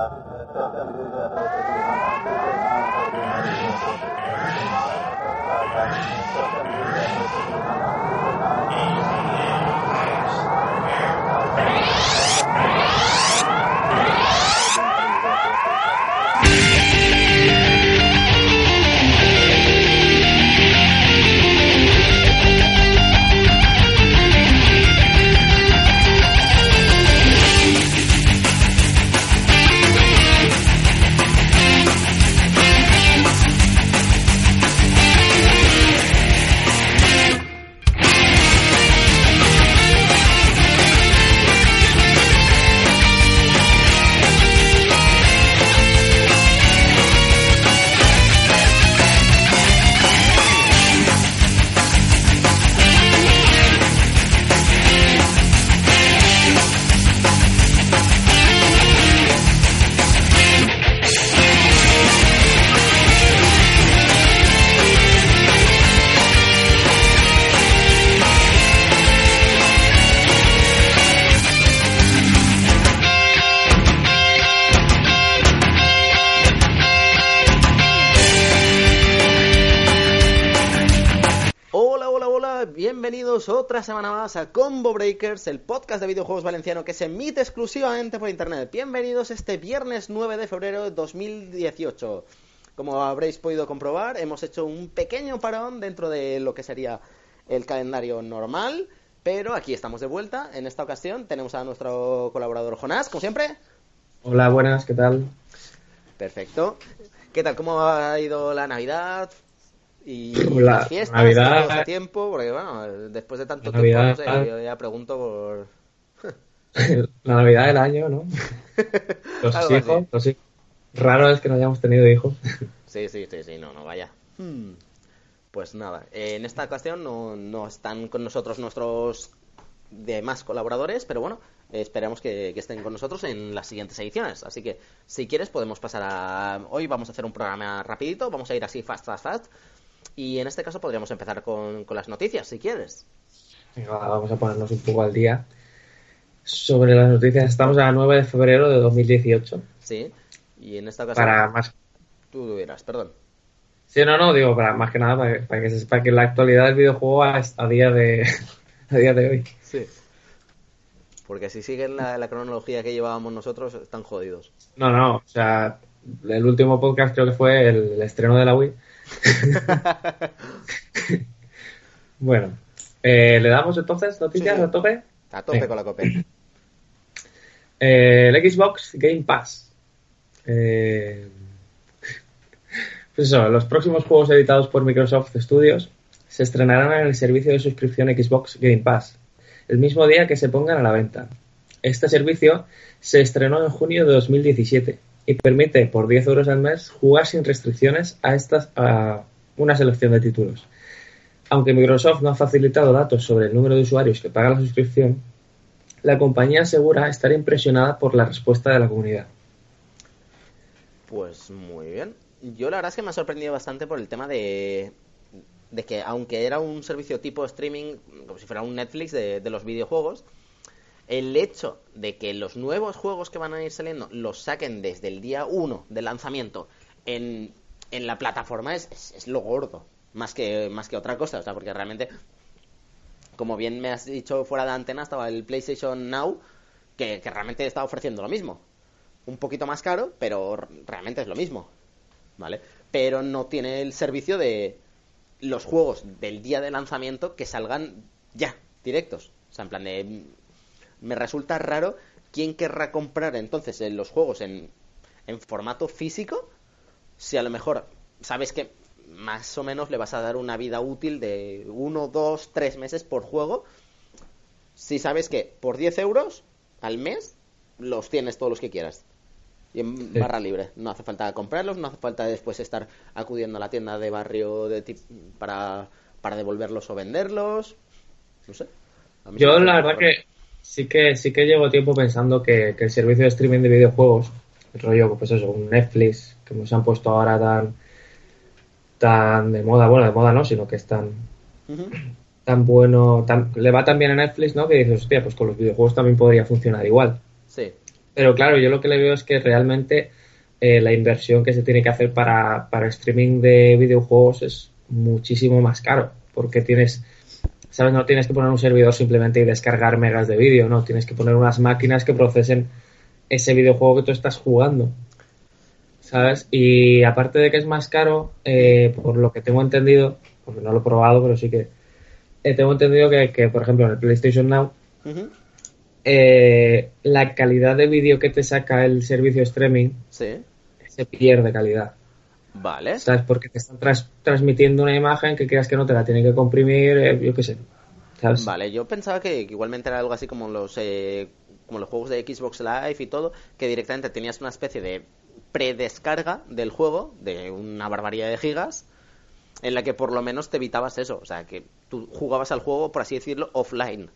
Hola, bienvenidos otra semana más a Combo Breakers, el podcast de videojuegos valenciano que se emite exclusivamente por internet. Bienvenidos este viernes 9 de febrero de 2018. Como habréis podido comprobar, hemos hecho un pequeño parón dentro de lo que sería el calendario normal, pero aquí estamos de vuelta. En esta ocasión tenemos a nuestro colaborador Jonás, como siempre. Hola, buenas, ¿qué tal? Perfecto. ¿Qué tal? ¿Cómo ha ido la Navidad? Y La fiestas, Navidad- ese tiempo, porque bueno, después de tanto tiempo, no Navidad- sé, yo ya pregunto por... La Navidad del año, ¿no? Los Algo hijos, así. los hijos. Raro es que no hayamos tenido hijos. Sí, sí, sí, sí, no, no, vaya. Hmm. Pues nada, eh, en esta ocasión no, no están con nosotros nuestros demás colaboradores, pero bueno, esperamos que, que estén con nosotros en las siguientes ediciones. Así que, si quieres, podemos pasar a... Hoy vamos a hacer un programa rapidito, vamos a ir así fast, fast, fast. Y en este caso podríamos empezar con, con las noticias, si quieres. Venga, va, vamos a ponernos un poco al día. Sobre las noticias, estamos a 9 de febrero de 2018. Sí. Y en esta ocasión... Para más. Tú dirás, perdón. Sí, no, no, digo, para más que nada, para, para que se sepa que la actualidad del videojuego a, a día de a día de hoy. Sí. Porque si siguen la, la cronología que llevábamos nosotros, están jodidos. No, no, o sea, el último podcast creo que fue el, el estreno de la Wii. bueno, eh, ¿le damos entonces noticias Sí, a tope? A tope Venga. con la copia. Eh, el Xbox Game Pass. Eh, pues eso, los próximos juegos editados por Microsoft Studios se estrenarán en el servicio de suscripción Xbox Game Pass, el mismo día que se pongan a la venta. Este servicio se estrenó en junio de 2017 y permite por 10 euros al mes jugar sin restricciones a, estas, a una selección de títulos. Aunque Microsoft no ha facilitado datos sobre el número de usuarios que pagan la suscripción, la compañía asegura estar impresionada por la respuesta de la comunidad. Pues muy bien. Yo la verdad es que me ha sorprendido bastante por el tema de, de que aunque era un servicio tipo streaming, como si fuera un Netflix de, de los videojuegos, el hecho de que los nuevos juegos que van a ir saliendo los saquen desde el día 1 del lanzamiento en, en la plataforma es, es, lo gordo, más que, más que otra cosa, o sea, porque realmente, como bien me has dicho fuera de antena, estaba el PlayStation Now, que, que realmente está ofreciendo lo mismo. Un poquito más caro, pero realmente es lo mismo. ¿Vale? Pero no tiene el servicio de los juegos del día de lanzamiento que salgan ya, directos. O sea, en plan de. Me resulta raro quién querrá comprar entonces eh, los juegos en, en formato físico si a lo mejor sabes que más o menos le vas a dar una vida útil de uno, dos, tres meses por juego. Si sabes que por 10 euros al mes los tienes todos los que quieras. Y en barra libre. No hace falta comprarlos, no hace falta después estar acudiendo a la tienda de barrio de para, para devolverlos o venderlos. No sé. Yo la verdad que sí que sí que llevo tiempo pensando que, el servicio de streaming de videojuegos, el rollo, pues eso, un Netflix, que nos han puesto ahora tan tan de moda, bueno, de moda no, sino que es tan, tan bueno, le va tan bien a Netflix, ¿no? Que dices, hostia, pues con los videojuegos también podría funcionar igual. Sí. Pero claro, yo lo que le veo es que realmente eh, la inversión que se tiene que hacer para, para streaming de videojuegos es muchísimo más caro, porque tienes, ¿sabes? No tienes que poner un servidor simplemente y descargar megas de vídeo, no, tienes que poner unas máquinas que procesen ese videojuego que tú estás jugando. ¿Sabes? Y aparte de que es más caro, eh, por lo que tengo entendido, porque no lo he probado, pero sí que eh, tengo entendido que, por ejemplo, en el PlayStation Now, eh, la calidad de vídeo que te saca el servicio streaming se pierde calidad. Vale. ¿Sabes? Porque te están transmitiendo una imagen que creas que no te la tienen que comprimir, eh, yo qué sé. Vale, yo pensaba que, igualmente era algo así como los, como los juegos de Xbox Live y todo, que directamente tenías una especie de predescarga del juego de una barbaridad de gigas en la que por lo menos te evitabas eso, o sea, que tú jugabas al juego, por así decirlo, offline.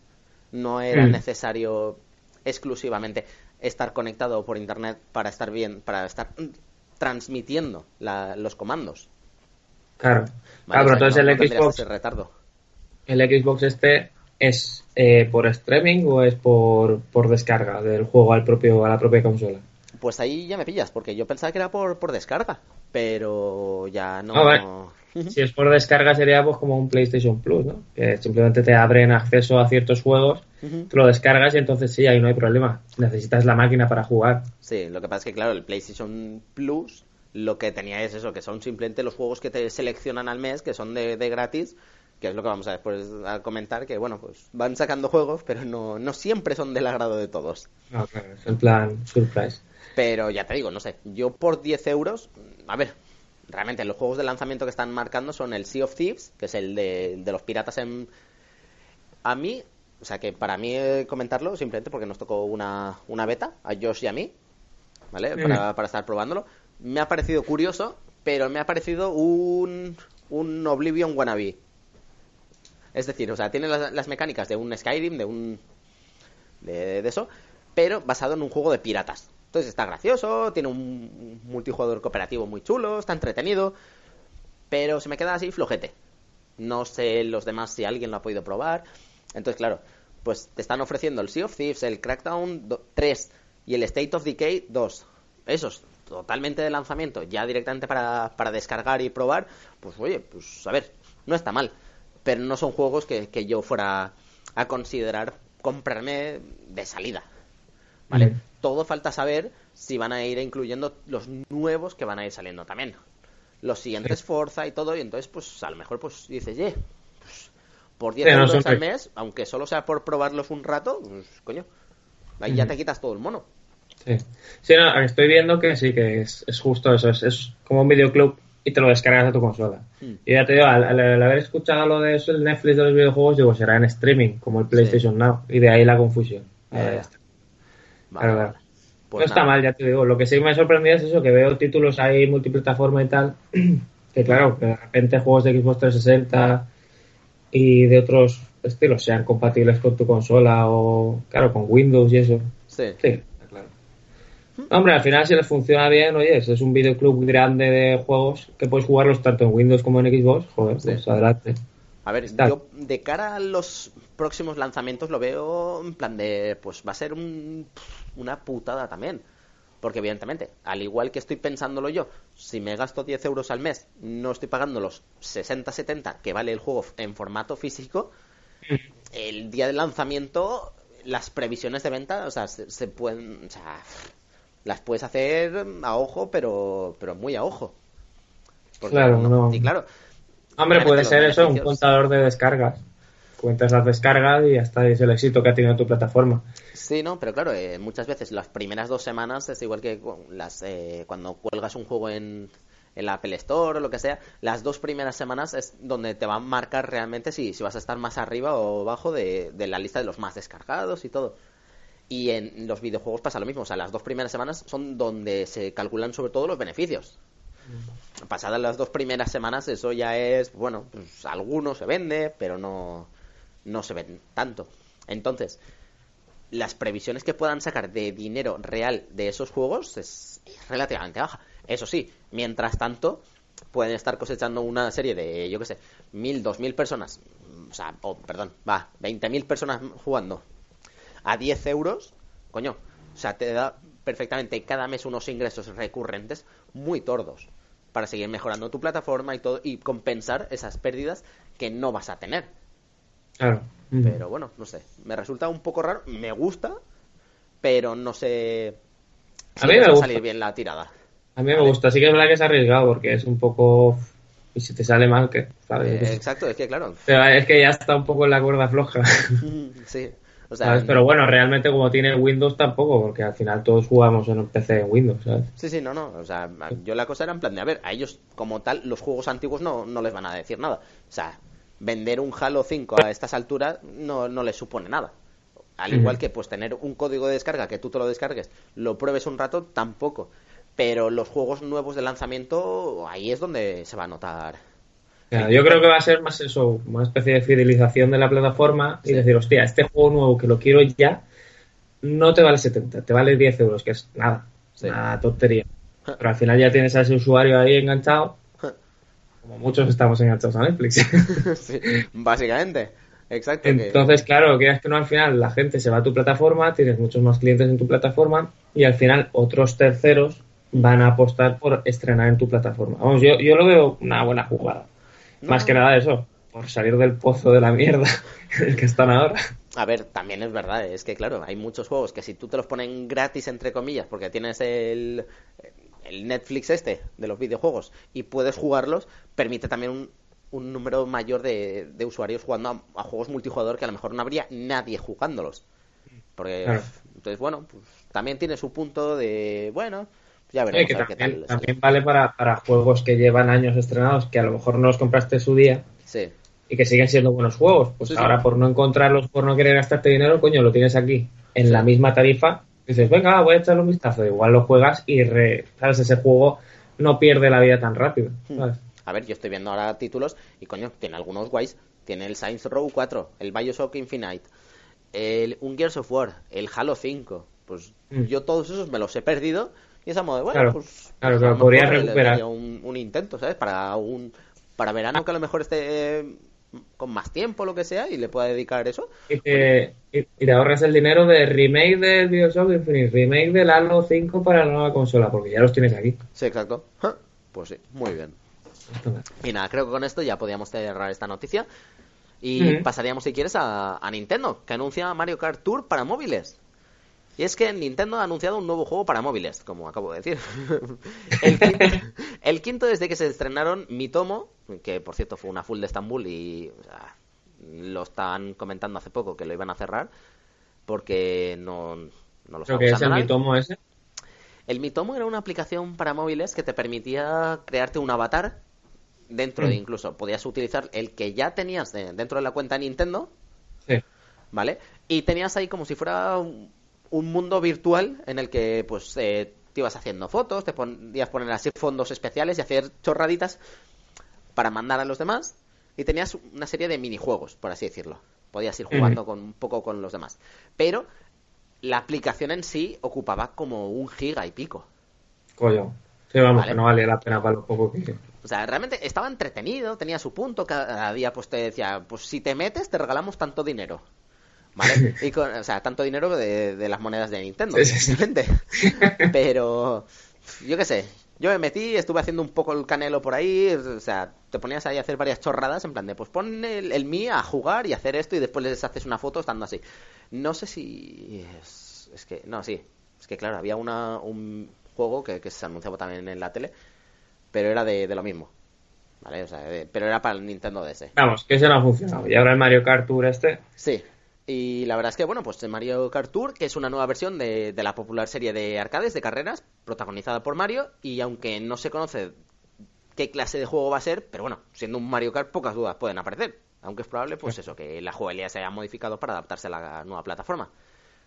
No era mm. necesario exclusivamente estar conectado por internet para estar bien, para estar transmitiendo los comandos. Claro. claro, pero entonces el Xbox retardo. El Xbox este es eh, por streaming o es por, por descarga del juego al propio a la propia consola. Pues ahí ya me pillas, porque yo pensaba que era por, por descarga, pero ya no. Ah, si es por descarga sería pues como un PlayStation Plus, ¿no? Que simplemente te abren acceso a ciertos juegos, tú lo descargas y entonces sí, ahí no hay problema. Necesitas la máquina para jugar. Sí, lo que pasa es que claro, el PlayStation Plus lo que tenía es eso, que son simplemente los juegos que te seleccionan al mes, que son de, gratis, que es lo que vamos a después a comentar, que bueno, pues van sacando juegos, pero no, no siempre son del agrado de todos. No, claro, es en plan surprise. Pero ya te digo, no sé, yo por 10 euros, a ver, realmente los juegos de lanzamiento que están marcando son el Sea of Thieves, que es el de, los piratas en... A mí, o sea que para mí eh, comentarlo simplemente porque nos tocó una, una beta, a Josh y a mí, ¿vale? Para, para estar probándolo. Me ha parecido curioso, pero me ha parecido un, un Oblivion wannabe. Es decir, o sea, tiene las, mecánicas de un Skyrim, de un... De, de, eso, pero basado en un juego de piratas. Entonces está gracioso, tiene un multijugador cooperativo muy chulo, está entretenido, pero se me queda así flojete. No sé los demás si alguien lo ha podido probar. Entonces, claro, pues te están ofreciendo el Sea of Thieves, el Crackdown 3 y el State of Decay 2. Esos totalmente de lanzamiento, ya directamente para, para descargar y probar, pues oye, pues a ver, no está mal. Pero no son juegos que, que yo fuera a considerar comprarme de salida. ¿Vale? Todo falta saber si van a ir incluyendo los nuevos que van a ir saliendo también. Los siguientes Forza y todo, y entonces, pues a lo mejor, pues dices, ye, pues, por 10 euros al mes, aunque solo sea por probarlos un rato, pues coño, ahí ya te quitas todo el mono. Sí, sí no, estoy viendo que sí, que es, justo eso, es, como un videoclub y te lo descargas a tu consola. Mm. Y ya te digo, al, haber escuchado lo de eso, el Netflix de los videojuegos, digo, será en streaming, como el PlayStation Now, y de ahí la confusión. ya está. Pues no está mal, ya te digo. Lo que sí me ha sorprendido es eso, que veo títulos ahí multiplataforma y tal, que claro, que de repente juegos de Xbox 360 y de otros estilos sean compatibles con tu consola o, claro, con Windows y eso. Sí. Sí, claro. Hombre, al final si les funciona bien, oye, es un videoclub grande de juegos que puedes jugarlos tanto en Windows como en Xbox, joder, pues adelante. A ver, yo de cara a los próximos lanzamientos lo veo en plan de, pues va a ser un una putada también. Porque evidentemente, al igual que estoy pensándolo yo, si me gasto 10 euros al mes, no estoy pagando los 60-70 que vale el juego en formato físico, el día del lanzamiento, las previsiones de venta, o sea, se, pueden, o sea, las puedes hacer a ojo, pero, pero muy a ojo. claro, no, Y claro. Hombre, puede ser eso, un contador de descargas cuentas las descargas y hasta es el éxito que ha tenido tu plataforma. Sí, no, pero claro, eh, muchas veces las primeras dos semanas es igual que las eh, cuando cuelgas un juego en, en la Apple Store o lo que sea, las dos primeras semanas es donde te va a marcar realmente si, si vas a estar más arriba o abajo de, de la lista de los más descargados y todo. Y en los videojuegos pasa lo mismo. O sea, las dos primeras semanas son donde se calculan sobre todo los beneficios. Pasadas las dos primeras semanas, eso ya es, bueno, pues algunos se vende, pero no, no se ven tanto. Entonces, las previsiones que puedan sacar de dinero real de esos juegos es relativamente baja. Eso sí, mientras tanto, pueden estar cosechando una serie de, yo qué sé, mil, dos mil personas, o sea, perdón, va, veinte mil personas jugando a 10 euros, coño, o sea, te da perfectamente cada mes unos ingresos recurrentes muy tordos para seguir mejorando tu plataforma y todo y compensar esas pérdidas que no vas a tener. Claro. Pero bueno, no sé, me resulta un poco raro, me gusta, pero no sé si a mí me va gusta. salir bien la tirada. A mí me gusta, sí que es verdad que es arriesgado porque es un poco... Y si te sale mal, que ¿sabes? Eh, exacto, es que claro, Pero es que ya está un poco en la cuerda floja. sí, o sea, ¿sabes? Pero bueno, realmente como tiene Windows tampoco, porque al final todos jugamos en un PC en Windows, ¿sabes? Sí, sí, no, no. O sea, yo la cosa era en plan de, a ver, a ellos como tal, los juegos antiguos no, no les van a decir nada. O sea, vender un Halo 5 a estas alturas no, no les supone nada. Al igual que pues tener un código de descarga que tú te lo descargues, lo pruebes un rato, tampoco. Pero los juegos nuevos de lanzamiento, ahí es donde se va a notar. Claro, yo creo que va a ser más eso, una especie de fidelización de la plataforma y Sí. decir, hostia, este juego nuevo que lo quiero ya, no te vale 70, te vale 10 euros, que es nada, Sí. una tontería. Pero al final ya tienes a ese usuario ahí enganchado, como muchos estamos enganchados a Netflix. Sí, básicamente. Exacto. que- Entonces, claro, quieras que no, al final la gente se va a tu plataforma, tienes muchos más clientes en tu plataforma y al final otros terceros van a apostar por estrenar en tu plataforma. Vamos, yo, yo lo veo una buena jugada. Más que nada eso, por salir del pozo de la mierda en el que están ahora. A ver, también es verdad, es que claro, hay muchos juegos que si tú te los ponen gratis, entre comillas, porque tienes el, el Netflix este de los videojuegos y puedes jugarlos, permite también un, un número mayor de, de usuarios jugando a, a juegos multijugador que a lo mejor no habría nadie jugándolos. Porque, Claro. entonces, bueno, pues también tiene su punto de, bueno, ya Sí, que qué también, tal. sale. también vale para, para juegos que llevan años estrenados, que a lo mejor no los compraste su día Sí, y que siguen siendo buenos juegos. Pues Sí, ahora por no encontrarlos, por no querer gastarte dinero, coño, lo tienes aquí, en la misma tarifa. Dices, venga, voy a echarle un vistazo. Igual lo juegas y, re- ¿sabes? Ese juego no pierde la vida tan rápido. Hmm. ¿sabes? A ver, yo estoy viendo ahora títulos y coño, tiene algunos guays. Tiene el Saints Row 4, el Bioshock Infinite, el, un Gears of War, el Halo 5. Pues Mm. yo todos esos me los he perdido y es a modo de, bueno, Claro, pues, claro, que a lo lo podrías mejor le recuperar. Un, un intento, ¿sabes? Para un para verano que a lo mejor esté eh, con más tiempo, lo que sea, y le pueda dedicar eso. Y te, y- te ahorras el dinero de remake del Bioshock Infinite, remake del Halo 5 para la nueva consola, porque ya los tienes aquí. Sí, exacto. Pues sí, muy bien. Y nada, creo que con esto ya podíamos cerrar esta noticia. Y pasaríamos, si quieres, a, a Nintendo, que anuncia Mario Kart Tour para móviles. Y es que Nintendo ha anunciado un nuevo juego para móviles, como acabo de decir. el, quinto, el quinto desde que se estrenaron Mitomo, que por cierto fue una full de Estambul y o sea, lo están comentando hace poco que lo iban a cerrar porque no, no lo Creo que es el mitomo ese. El Mitomo era una aplicación para móviles que te permitía crearte un avatar dentro de Mm. incluso podías utilizar el que ya tenías de- dentro de la cuenta Nintendo, Sí. ¿vale? Y tenías ahí como si fuera un, un mundo virtual en el que pues eh, te ibas haciendo fotos, te podías poner así fondos especiales y hacer chorraditas para mandar a los demás y tenías una serie de minijuegos, por así decirlo. Podías ir jugando con un poco con los demás. Pero la aplicación en sí ocupaba como un giga y pico. Coño. Sí, vamos, Vale. que no valía la pena para lo poco que... O sea, realmente estaba entretenido, tenía su punto, cada día pues te decía, pues si te metes te regalamos tanto dinero. ¿Vale? Y con- o sea, tanto dinero de, de las monedas de Nintendo, evidentemente. Pero, yo qué sé, yo me metí, estuve haciendo un poco el canelo por ahí, o sea, te ponías ahí a hacer varias chorradas en plan de, pues pon el, el mí a jugar y hacer esto y después les haces una foto estando así. No sé si es, es que, no, sí, es que claro, había una, un juego que, que se anunciaba también en la tele, pero era de, de lo mismo. ¿Vale? O sea, de- pero era para el Nintendo DS. Vamos, que ese no ha funcionado. Y ahora el Mario Kart Tour este... Sí. Y la verdad es que, bueno, pues Mario Kart Tour, que es una nueva versión de, de la popular serie de arcades, de carreras, protagonizada por Mario, y aunque no se conoce qué clase de juego va a ser, pero bueno, siendo un Mario Kart, pocas dudas pueden aparecer. Aunque es probable, pues eso, que la jugabilidad se haya modificado para adaptarse a la nueva plataforma.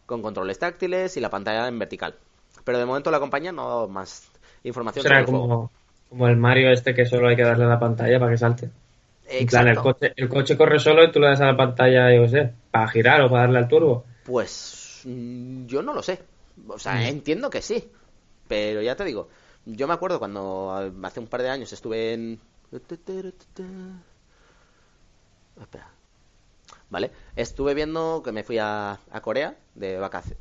con controles táctiles y la pantalla en vertical. Pero de momento la compañía no ha dado más información Será sobre el juego. como, como el Mario este que solo hay que darle a la pantalla para que salte. En plan, el Exacto. coche, el coche corre solo y tú le das a la pantalla, yo qué sé, para girar o para darle al turbo. Pues mm, yo no lo sé. O sea, Mm. entiendo que sí. Pero ya te digo, yo me acuerdo cuando a- hace un par de años estuve en... Espera. Vale, estuve viendo que me fui a, a Corea de vacaciones,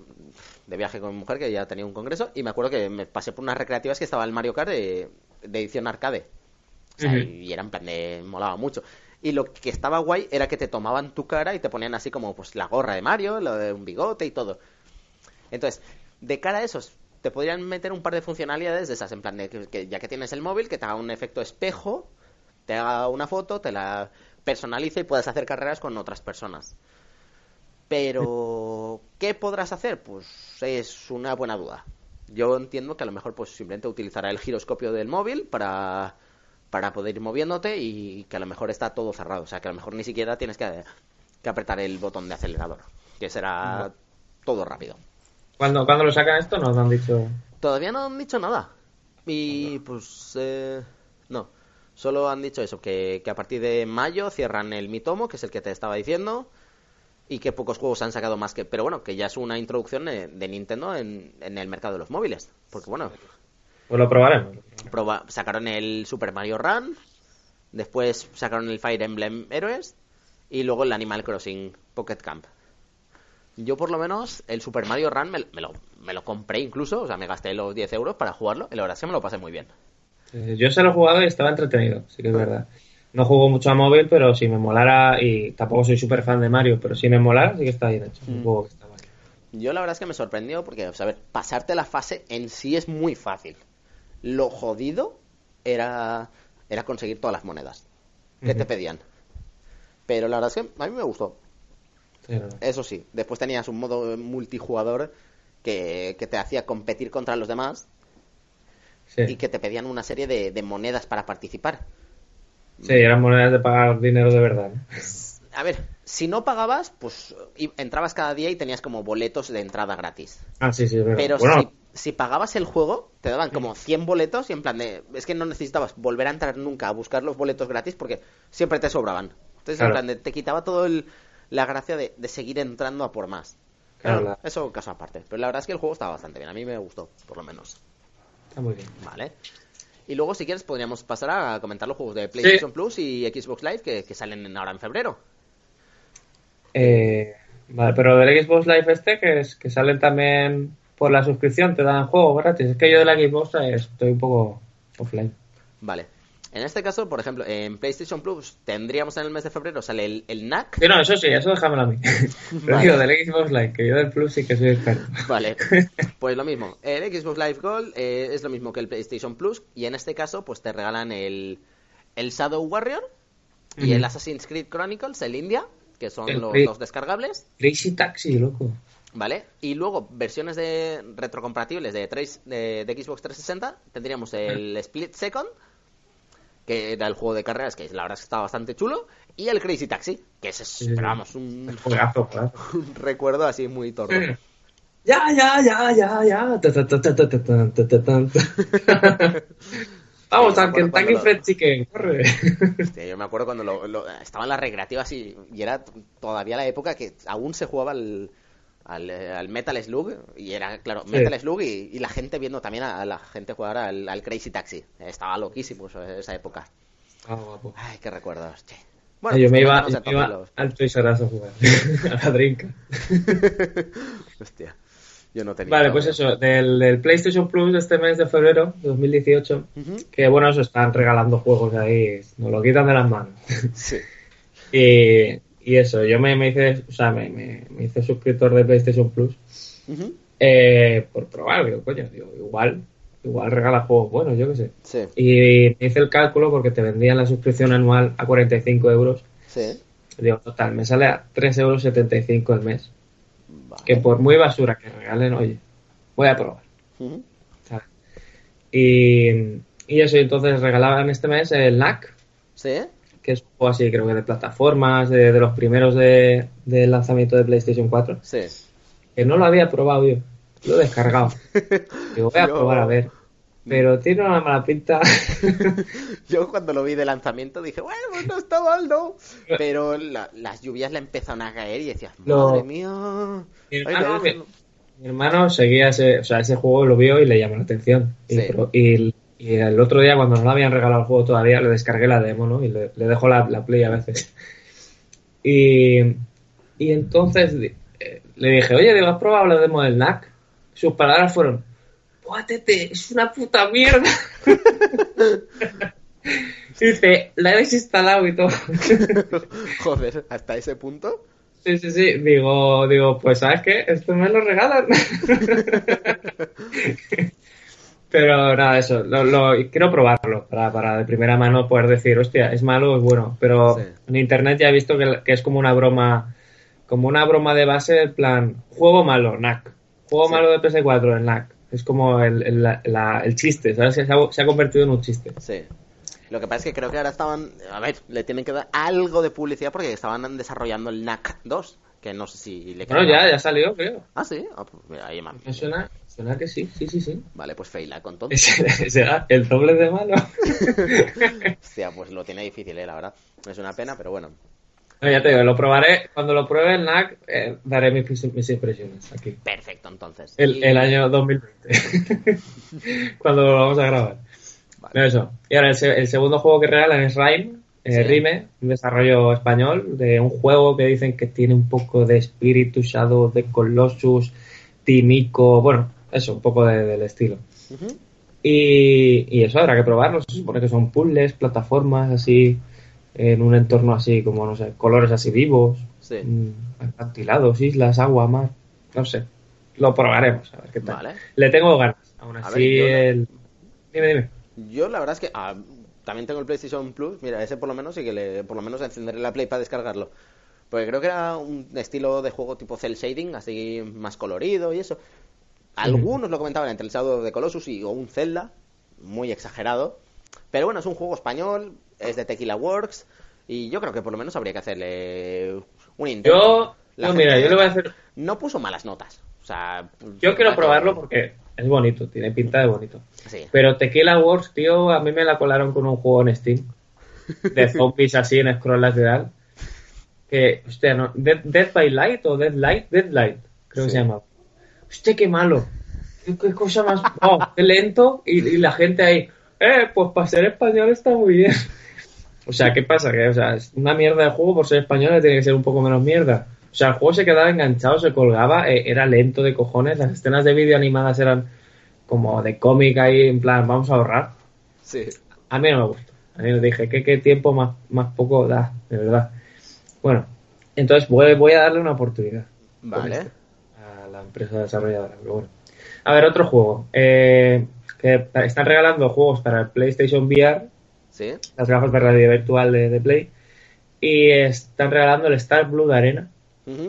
de viaje con mi mujer que ya tenía un congreso y me acuerdo que me pasé por unas recreativas que estaba el Mario Kart de, de edición arcade. O sea, Ujú. y era en plan de molaba mucho. Y lo que estaba guay era que te tomaban tu cara y te ponían así como pues la gorra de Mario, lo de un bigote y todo. Entonces, de cara a esos, te podrían meter un par de funcionalidades de esas, en plan de que, que ya que tienes el móvil, que te haga un efecto espejo, te haga una foto, te la personalice y puedas hacer carreras con otras personas. Pero, ¿qué podrás hacer? Pues es una buena duda. Yo entiendo que a lo mejor pues simplemente utilizará el giroscopio del móvil para, para poder ir moviéndote y que a lo mejor está todo cerrado. O sea, que a lo mejor ni siquiera tienes que, que apretar el botón de acelerador, que será todo rápido. Cuando, cuando lo sacan esto nos han dicho... Todavía no han dicho nada. Y pues eh, no. Solo han dicho eso, que, que a partir de mayo cierran el Mitomo, que es el que te estaba diciendo, y que pocos juegos han sacado más que... Pero bueno, que ya es una introducción de, de Nintendo en, en el mercado de los móviles. Porque bueno, Pues lo probaremos. proba- sacaron el Super Mario Run, después sacaron el Fire Emblem Heroes, y luego el Animal Crossing Pocket Camp. Yo por lo menos el Super Mario Run me, me lo, me lo compré incluso, o sea, me gasté los 10 euros para jugarlo, y la verdad es que me lo pasé muy bien. Eh, Yo se lo he jugado y estaba entretenido, sí que es verdad. No juego mucho a móvil, pero si me molara, y tampoco soy súper fan de Mario, pero si me molara, sí que está bien hecho. Un Mm. juego que está mal. Yo la verdad es que me sorprendió porque, o sea, a ver, pasarte la fase en sí es muy fácil. Lo jodido era, era conseguir todas las monedas que te pedían. Pero la verdad es que a mí me gustó. Sí, no, no. Eso sí, después tenías un modo multijugador que, que te hacía competir contra los demás Sí. y que te pedían una serie de, de monedas para participar. Sí, eran monedas de pagar dinero de verdad. A ver, si no pagabas, pues entrabas cada día y tenías como boletos de entrada gratis. Ah, sí, sí, verdad. Pero bueno, si, si pagabas el juego, te daban como 100 boletos y en plan de... Es que no necesitabas volver a entrar nunca a buscar los boletos gratis porque siempre te sobraban. Entonces, Claro. en plan de, te quitaba todo el, la gracia de, de seguir entrando a por más. Claro, la- Eso caso aparte. Pero la verdad es que el juego estaba bastante bien. A mí me gustó, por lo menos. está muy bien. Vale. Y luego, si quieres, podríamos pasar a comentar los juegos de PlayStation Plus y Xbox Live que, que salen en- ahora en febrero. Eh, vale, pero del Xbox Live este, que, es, que salen también por la suscripción, te dan juegos gratis. Es que yo de la Xbox eh, estoy un poco offline. Vale. En este caso, por ejemplo, en PlayStation Plus tendríamos en el mes de febrero, sale el, el NAC. Sí, no, eso sí, eso déjamelo a mí. Pero Vale. digo, del Xbox Live, que yo del Plus sí que soy experto. Vale, pues lo mismo. El Xbox Live Gold eh, es lo mismo que el PlayStation Plus y en este caso pues te regalan el, el Shadow Warrior y el Assassin's Creed Chronicles, el India, que son los, los descargables, Crazy Taxi, loco. ¿vale? Y luego versiones de retrocompatibles de, tres- de, de Xbox 360 tendríamos el Split Second, que era el juego de carreras, que la verdad es que está bastante chulo, y el Crazy Taxi, que es, sí, pero sí. vamos, un, Juegazo, un recuerdo así muy tordo. Ya, ya, ya, ya, ya. Vamos al Kentucky lo... Fried Chicken, corre. Hostia, yo me acuerdo cuando lo, lo... estaban las recreativas y, y, era todavía la época que aún se jugaba al, al, eh, al Metal Slug y era, claro, sí. Metal Slug y, y, la gente viendo también a, la gente jugar al, al Crazy Taxi. Estaba loquísimo eso, esa época. Ah, guapo. Ay, qué recuerdos, che. Bueno, yo me pues iba, yo me iba al Toys R Us a jugar, a la drinka. Hostia yo no tenía. Vale, pues eso, del, del PlayStation Plus de este mes de febrero de 2018, Ujú. que bueno, eso están regalando juegos ahí, nos lo quitan de las manos. Sí. y, y eso, yo me, me hice, o sea, me, me, me hice suscriptor de PlayStation Plus eh, por probar, digo, coño, digo, igual, igual regala juegos buenos, yo qué sé. Sí, Y me hice el cálculo porque te vendían la suscripción anual a 45 euros. sí. Digo, total, me sale a 3,75 euros el mes. Vale. Que por muy basura que regalen, oye, voy a probar. Ujú. ¿sabes? Y, y eso, entonces regalaban este mes el NAC, Sí, que es un juego así, creo que de plataformas, de, de los primeros de, lanzamiento de PlayStation 4. sí. que no lo había probado yo. Lo he descargado. Digo, voy a probar a ver. Pero tiene una mala pinta. Yo cuando lo vi de lanzamiento dije, bueno, no está mal, ¿no? Pero la- las lluvias le empezaron a caer y decías, Lo- madre mía. Mi hermano, no, mi- no. mi hermano seguía ese, o sea, ese juego lo vio y le llamó la atención. Y, Sí. pro- y- y el otro día, cuando no le habían regalado el juego todavía, le descargué la demo, ¿no? Y le, le dejo la, la play a veces. Y, y entonces eh, le dije, oye, ¿has probado la demo del NAC? Sus palabras fueron, ¡Buah, tete, es una puta mierda! Dice, la he desinstalado y todo. Joder, hasta ese punto. Sí, sí, sí. Digo, digo, pues ¿sabes qué? Esto me lo regalan. Pero nada, eso. Lo, lo- quiero probarlo para, para de primera mano poder decir, hostia, es malo o es bueno. Pero Sí. en internet ya he visto que, que es como una broma, como una broma de base, en plan, juego malo, NAC. Juego Sí. malo de PS4, el NAC. Es como el, el, la- la- el chiste, ¿sabes? Se ha, se ha convertido en un chiste. Sí. Lo que pasa es que creo que ahora estaban. A ver, le tienen que dar algo de publicidad porque estaban desarrollando el NAC 2. Que no sé si le Bueno, ya, ya salió, creo. Ah, sí. Ah, pues mira, ahí man. Me suena, suena que sí, sí, sí, sí. Vale, pues Feila con entonces. Será el doble de malo. Hostia, pues lo tiene difícil, eh, la verdad. Es una pena, pero bueno. No, ya te digo, lo probaré. Cuando lo pruebe el NAC, eh, daré mis, mis impresiones aquí. Perfecto, entonces. El, Y- el año 2020. Cuando lo vamos a grabar. Vale. Eso. Y ahora el, el segundo juego que regalan es Rime. eh, Sí. Rime, un desarrollo español de un juego que dicen que tiene un poco de espíritu Shadow de Colossus, Timico, bueno, eso, un poco de- del estilo. Y, y eso habrá que probarlo. Se supone que son puzzles, plataformas así, en un entorno así como, no sé, colores así vivos, Sí. mm, acantilados, islas, agua, mar, no sé. Lo probaremos, a ver qué tal. Vale. Le tengo ganas. Aún así, ver, el... Dime, dime. Yo la verdad es que ah, también tengo el PlayStation Plus, mira, ese por lo menos sí que le, por lo menos encenderé la Play para descargarlo. Porque creo que era un estilo de juego tipo cel shading, así más colorido y eso. Algunos lo comentaban entre el Shadow de Colossus y o un Zelda, muy exagerado. Pero bueno, es un juego español, es de Tequila Works y yo creo que por lo menos habría que hacerle un intento. Yo, La yo, mira, yo le voy a hacer... No puso malas notas. O sea, Yo quiero que- probarlo porque es bonito, tiene pinta de bonito. Sí. Pero Tequila Wars, tío, a mí me la colaron con un juego en Steam. De zombies así en scroll lateral. Que, hostia, no. Dead, Dead by Light o Dead Light, Dead Light, creo que se llama. Hostia, qué malo. Qué, qué cosa más. Oh, qué lento. Y, y la gente ahí, eh, pues para ser español está muy bien. O sea, ¿qué pasa? Que, o sea, es una mierda de juego por ser español tiene que ser un poco menos mierda. O sea, el juego se quedaba enganchado, se colgaba, eh, era lento de cojones. Las escenas de vídeo animadas eran como de cómic ahí, en plan, vamos a ahorrar. Sí. A mí no me gusta. A mí me dije, ¿qué, qué tiempo más, más poco da? De verdad. Bueno, entonces voy, voy a darle una oportunidad Vale. este. a la empresa desarrolladora. Pero bueno. A ver, otro juego. Eh, que están regalando juegos para el PlayStation VR, Sí. las gafas de realidad virtual de, de Play, y están regalando el Star Blue de Arena,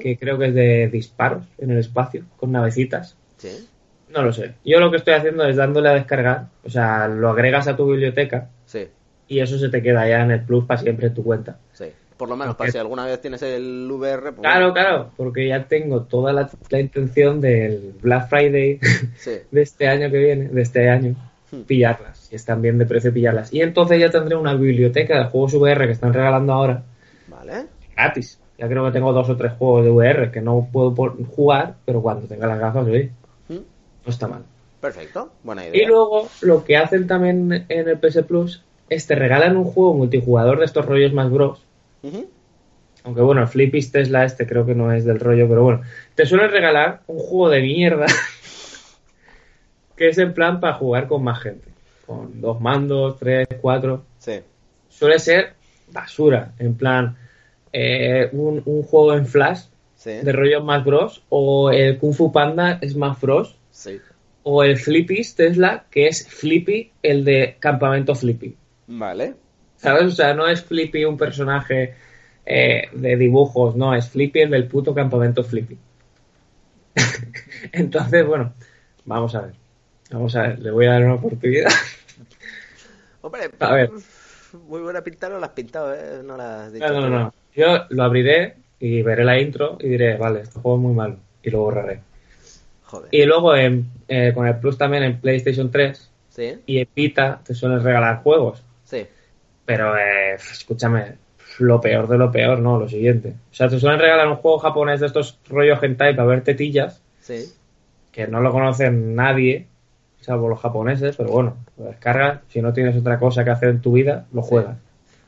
que creo que es de disparos en el espacio, con navecitas. Sí. No lo sé. Yo lo que estoy haciendo es dándole a descargar, o sea, lo agregas a tu biblioteca Sí. y eso se te queda ya en el Plus para siempre en tu cuenta. Sí. Por lo menos, para si alguna vez tienes el VR. pues Claro, claro, porque ya tengo toda la, la intención del Black Friday Sí. de este año que viene, de este año. Pillarlas. Si están bien de precio, pillarlas. Y entonces ya tendré una biblioteca de juegos VR que están regalando ahora Vale. gratis. Ya creo que tengo dos o tres juegos de VR que no puedo jugar, pero cuando tenga las gafas, oye, Mm. no está mal. Perfecto. Buena idea. Y luego lo que hacen también en el PS Plus es te regalan un juego multijugador de estos rollos más bros. Aunque bueno, el Flippy Tesla este creo que no es del rollo, pero bueno. Te suelen regalar un juego de mierda que es en plan para jugar con más gente. Con dos mandos, tres, cuatro. Sí. Suele ser basura. En plan, eh, un, un juego en Flash Sí. de rollos más bros. O el Kung Fu Panda es más bros. Sí. O el Flippy Tesla, que es Flippy, el de Campamento Flippy. Vale. ¿Sabes? O sea, no es Flippy un personaje eh, de dibujos, no, es Flippy el del puto campamento Flippy. Entonces, bueno, vamos a ver. Vamos a ver, le voy a dar una oportunidad. Hombre, A ver. muy buena pinta no la has pintado, ¿eh? No la has dicho. No, no, no. Yo lo abriré y veré la intro y diré, vale, este juego es muy malo. Y lo borraré. Joder. Y luego en, eh, con el Plus también en PlayStation 3 Sí, y en Vita te suelen regalar juegos. sí. Pero, eh, escúchame, lo peor de lo peor, ¿no? Lo siguiente. O sea, te suelen regalar un juego japonés de estos rollos hentai para ver tetillas, Sí. que no lo conocen nadie, salvo los japoneses, pero bueno, lo descargas, si no tienes otra cosa que hacer en tu vida, lo juegas.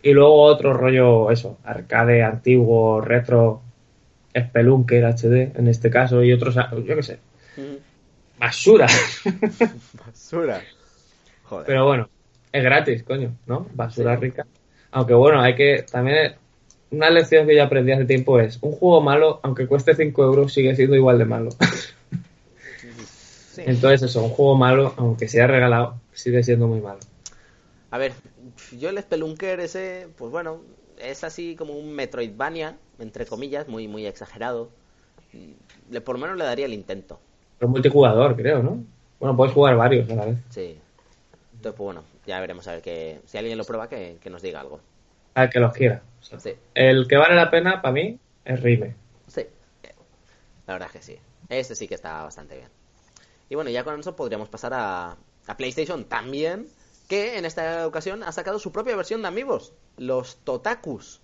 Y luego otro rollo, eso, arcade antiguo, retro, Spelunker HD en este caso, y otros, yo qué sé, Mm, basura. Basura. Joder. Pero bueno, es gratis, coño, ¿no? Basura rica. Aunque bueno, hay que también una lección que yo aprendí hace tiempo es un juego malo, aunque cueste 5 euros, sigue siendo igual de malo. Sí. Entonces eso, un juego malo, aunque sea regalado, sigue siendo muy malo. A ver, yo el Spelunker ese, pues bueno, es así como un Metroidvania, entre comillas, muy muy exagerado. Le, por lo menos le daría el intento. Pero multijugador, creo, ¿no? Bueno, puedes jugar varios a la vez. Sí. Entonces, pues bueno, ya veremos a ver que si alguien lo prueba que, que nos diga algo. Al que los quiera. O sea, Sí, El que vale la pena, para mí, es Rime. sí. La verdad es que sí. Este sí que está bastante bien. Y bueno, ya con eso podríamos pasar a, a PlayStation también, que en esta ocasión ha sacado su propia versión de Amigos, los Totakus.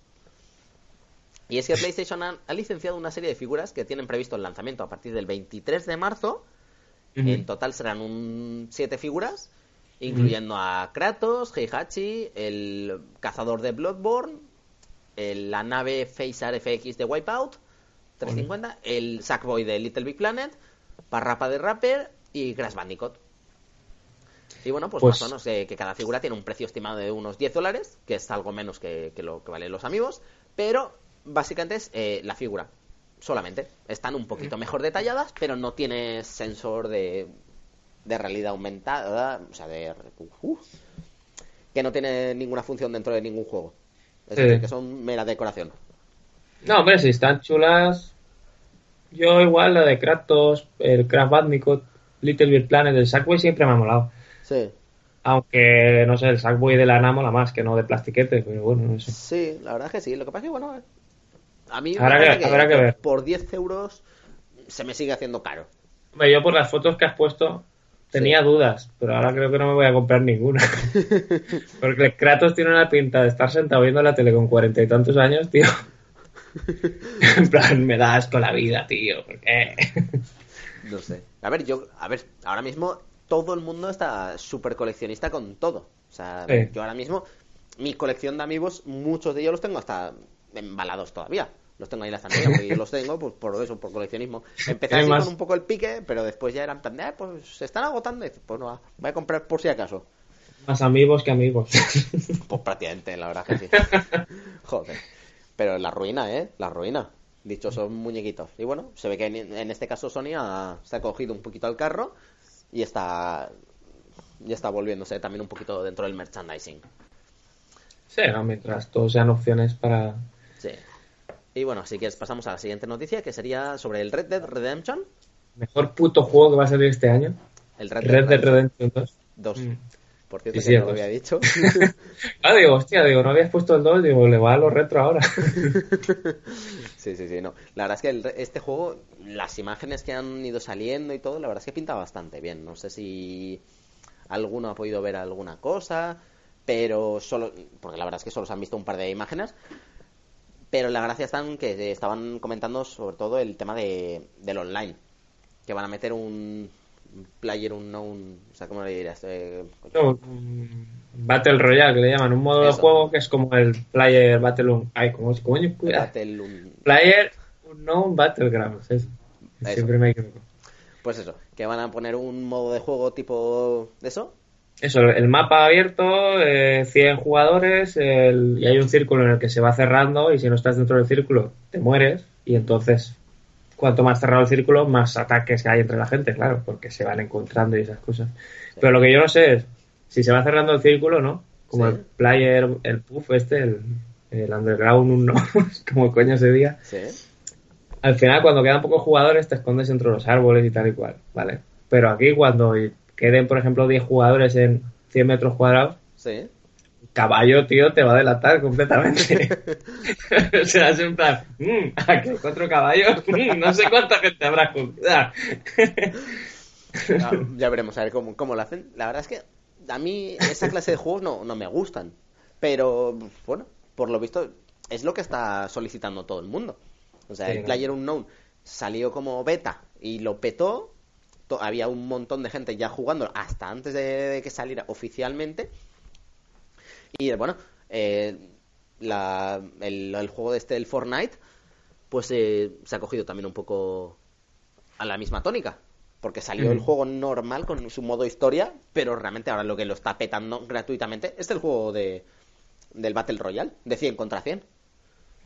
Y es que PlayStation ha, ha licenciado una serie de figuras que tienen previsto el lanzamiento a partir del 23 de marzo. En total serán un siete figuras, incluyendo a Kratos, Heihachi, el cazador de Bloodborne, el- la nave Phaser FX de Wipeout 350, el Sackboy de Little Big Planet, Parrapa de Rapper y Crash Bandicoot. Y bueno, pues, Pues- más o menos eh, que cada figura tiene un precio estimado de unos 10 dólares, que es algo menos que, que lo que valen los amigos, pero básicamente es eh, la figura, solamente. Están un poquito mejor detalladas, pero no tiene sensor de, de realidad aumentada, o sea, de... uf, que no tiene ninguna función dentro de ningún juego. Es Sí. decir, que son mera decoración. No, hombre, si están chulas. Yo igual, la de Kratos, el Crash Bandicoot, Little Big Planet, el Sackboy siempre me ha molado. Sí. Aunque, no sé, el Sackboy de lana mola más que no de plastiquete, pero bueno, no sé. Sí, la verdad es que sí. Lo que pasa es que, bueno, a mí me Habrá que- habrá que ver. por 10 euros se me sigue haciendo caro. Hombre, yo por las fotos que has puesto tenía dudas, pero ahora creo que no me voy a comprar ninguna. Porque el Kratos tiene una pinta de estar sentado viendo la tele con cuarenta y tantos años, tío. en plan, me da asco la vida, tío. ¿Por qué? No sé. A ver, yo, a ver, ahora mismo todo el mundo está súper coleccionista con todo. O sea, Sí. yo ahora mismo, mi colección de amigos, muchos de ellos los tengo hasta embalados todavía. Los tengo ahí en la estantería porque yo los tengo pues, por eso, por coleccionismo. Empecé así más- con un poco el pique, pero después ya eran tan "Ah, pues se están agotando. Y pues no, va, voy a comprar por si acaso. Más amigos que amigos. Pues prácticamente, la verdad que sí. Joder. Pero la ruina, ¿eh? La ruina. Dichosos muñequitos. Y bueno, se ve que en, en este caso Sony ha- se ha cogido un poquito al carro y está ya está volviéndose también un poquito dentro del merchandising. sí, no, mientras todos sean opciones para... Sí. Y bueno, si quieres pasamos a la siguiente noticia que sería sobre el Red Dead Redemption. Mejor puto juego que va a salir este año. El Red, Red Dead Redemption 2. 2. Mm. Por cierto, Sí, que sí, no lo había dicho. Ah, digo, hostia, digo, no habías puesto el 2, digo, le va a lo retro ahora. Sí, sí, sí, no. La verdad es que el este juego, las imágenes que han ido saliendo y todo, la verdad es que pinta bastante bien. No sé si alguno ha podido ver alguna cosa, pero solo, porque la verdad es que solo se han visto un par de imágenes. Pero la gracia está en que estaban comentando sobre todo el tema de, del online. Que van a meter un player unknown, o sea, ¿cómo le dirías? Eh, No, un Battle Royale, que le llaman, un modo de Eso. juego que es como el Player Battle... Un... Ay, ¿cómo es? Cuidado. Battle un- Player Unknown Battlegrounds, eso. Eso. Siempre me equivoco. Pues eso, que van a poner un modo de juego tipo de eso, Eso, el mapa abierto, eh, 100 jugadores, el- y hay un círculo en el que se va cerrando y si no estás dentro del círculo te mueres y entonces cuanto más cerrado el círculo, más ataques hay entre la gente, claro, porque se van encontrando y esas cosas. Pero lo que yo no sé es si se va cerrando el círculo, ¿no? Como Sí. el player, el puff este, el, el underground, un no, como coño se diga. sí, Al final, cuando quedan pocos jugadores, te escondes entre los árboles y tal y cual, ¿vale? Pero aquí, cuando queden, por ejemplo, 10 jugadores en 100 metros cuadrados, sí. Caballo, tío, te va a delatar completamente. o sea, es en plan, mmm, aquí hay cuatro caballos, mm, no sé cuánta gente habrá jugado. ya veremos a ver cómo, cómo lo hacen. La verdad es que a mí esa clase de juegos no, no me gustan. Pero, bueno, por lo visto es lo que está solicitando todo el mundo. O sea, el Player Unknown salió como beta y lo petó. Había un montón de gente ya jugando hasta antes de, que saliera oficialmente. Y bueno, eh, el, juego de este, el Fortnite, pues eh, se ha cogido también un poco a la misma tónica. Porque salió el juego normal con su modo historia, pero realmente ahora lo que lo está petando gratuitamente es el juego de, del Battle Royale, de 100 contra 100.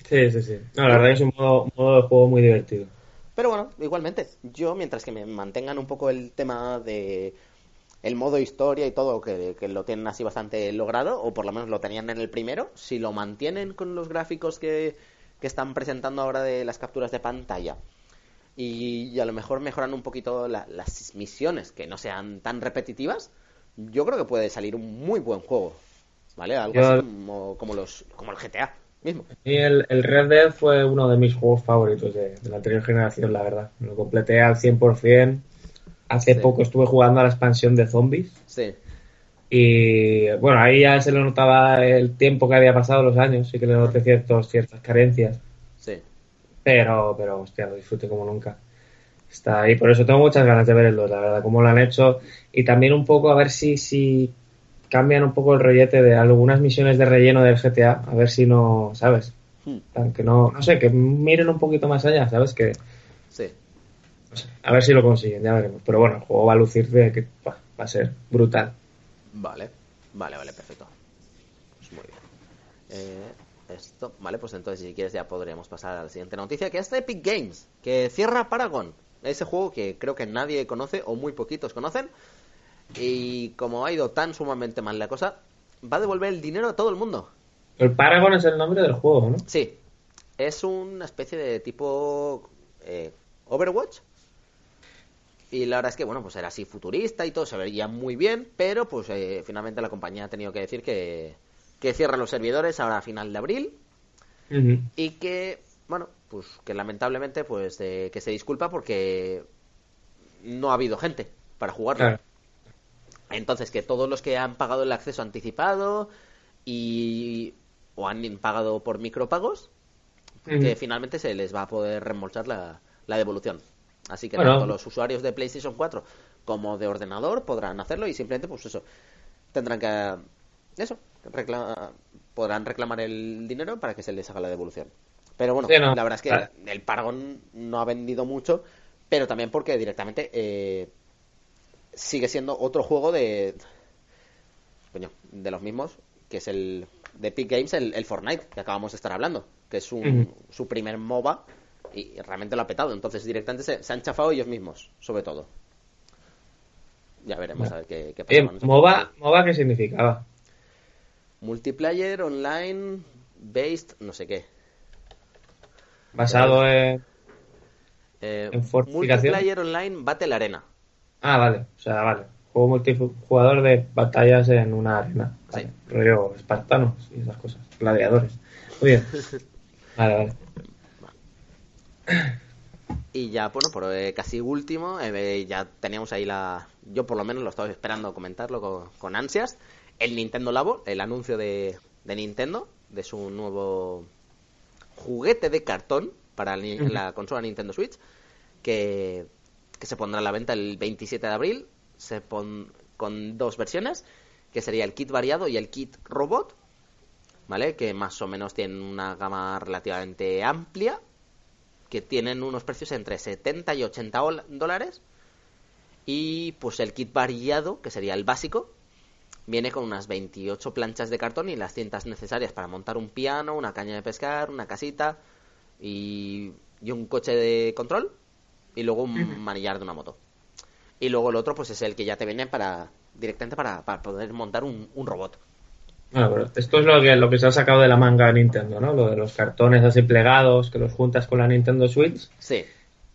Sí, sí, sí. No, la verdad es un modo, de juego muy divertido. Pero bueno, igualmente, yo mientras que me mantengan un poco el tema de el modo historia y todo, que, lo tienen así bastante logrado, o por lo menos lo tenían en el primero, si lo mantienen con los gráficos que, que están presentando ahora de las capturas de pantalla, y, a lo mejor mejoran un poquito las misiones, que no sean tan repetitivas, yo creo que puede salir un muy buen juego, ¿vale? Algo así como, los, como el GTA mismo. Y el, el, Red Dead fue uno de mis juegos favoritos de, la anterior generación, la verdad. Lo completé al 100%. Hace poco estuve jugando a la expansión de zombies. Sí. Y bueno, ahí ya se le notaba el tiempo que había pasado, los años, sí que le noté ciertos, ciertas carencias. Sí. Pero, pero, hostia, lo disfruté como nunca. Está ahí, por eso tengo muchas ganas de ver el 2, la verdad, cómo lo han hecho. Y también un poco a ver si, si cambian un poco el rollete de algunas misiones de relleno del GTA, a ver si no, ¿sabes? Aunque hmm. no, no sé, que miren un poquito más allá, ¿sabes? Que. A ver si lo consiguen, ya veremos. Pero bueno, el juego va a lucir de que va a ser brutal. Vale, vale, vale, perfecto. Pues muy bien. Eh, esto, vale, pues entonces si quieres ya podríamos pasar a la siguiente noticia, que es de Epic Games, que cierra Paragon. Ese juego que creo que nadie conoce o muy poquitos conocen y como ha ido tan sumamente mal la cosa, va a devolver el dinero a todo el mundo. El Paragon es el nombre del juego, ¿no? Sí. Es una especie de tipo eh, Overwatch. Y la verdad es que, bueno, pues era así futurista y todo, se veía muy bien, pero pues eh, finalmente la compañía ha tenido que decir que, que cierra los servidores ahora a final de abril. Y que, bueno, pues que lamentablemente, pues eh, que se disculpa porque no ha habido gente para jugarlo. Entonces, que todos los que han pagado el acceso anticipado y o han pagado por micropagos, que finalmente se les va a poder reembolsar la, devolución. Así que tanto los usuarios de PlayStation 4 como de ordenador podrán hacerlo y simplemente, pues eso, tendrán que. Eso, podrán reclamar el dinero para que se les haga la devolución. Pero bueno, la verdad es que el Paragon no ha vendido mucho, pero también porque directamente eh, sigue siendo otro juego de. Coño, de los mismos, que es el de Epic Games, el, Fortnite, que acabamos de estar hablando, que es su primer MOBA y realmente lo ha petado. Entonces, directamente se, han chafado ellos mismos, sobre todo. Ya veremos a ver qué, qué pasa. MOBA, ¿MOBA qué significaba? Multiplayer, online, based, no sé qué. Basado en. Eh, en multiplayer Online Battle Arena. Ah, vale, o sea, vale. Juego multijugador de batallas en una arena. Sí. Rollo espartanos y esas cosas. Gladiadores. Muy bien. Vale, vale. Y ya, bueno, por eh, casi último, eh, ya teníamos ahí la. Yo por lo menos lo estaba esperando comentarlo con, ansias. El Nintendo Labo, el anuncio de, de, Nintendo, de su nuevo juguete de cartón para la consola Nintendo Switch, que que se pondrá a la venta el 27 de abril, se pon, con dos versiones, que sería el kit variado y el kit robot, ¿vale? Que más o menos tienen una gama relativamente amplia, que tienen unos precios entre 70 y 80 dólares. Y pues el kit variado, que sería el básico, viene con unas 28 planchas de cartón y las cintas necesarias para montar un piano, una caña de pescar, una casita y, y un coche de control y luego un manillar de una moto. Y luego el otro, pues es el que ya te viene para directamente para, poder montar un, robot. Bueno, esto es lo que, lo que se ha sacado de la manga Nintendo, ¿no? Lo de los cartones así plegados que los juntas con la Nintendo Switch. Sí.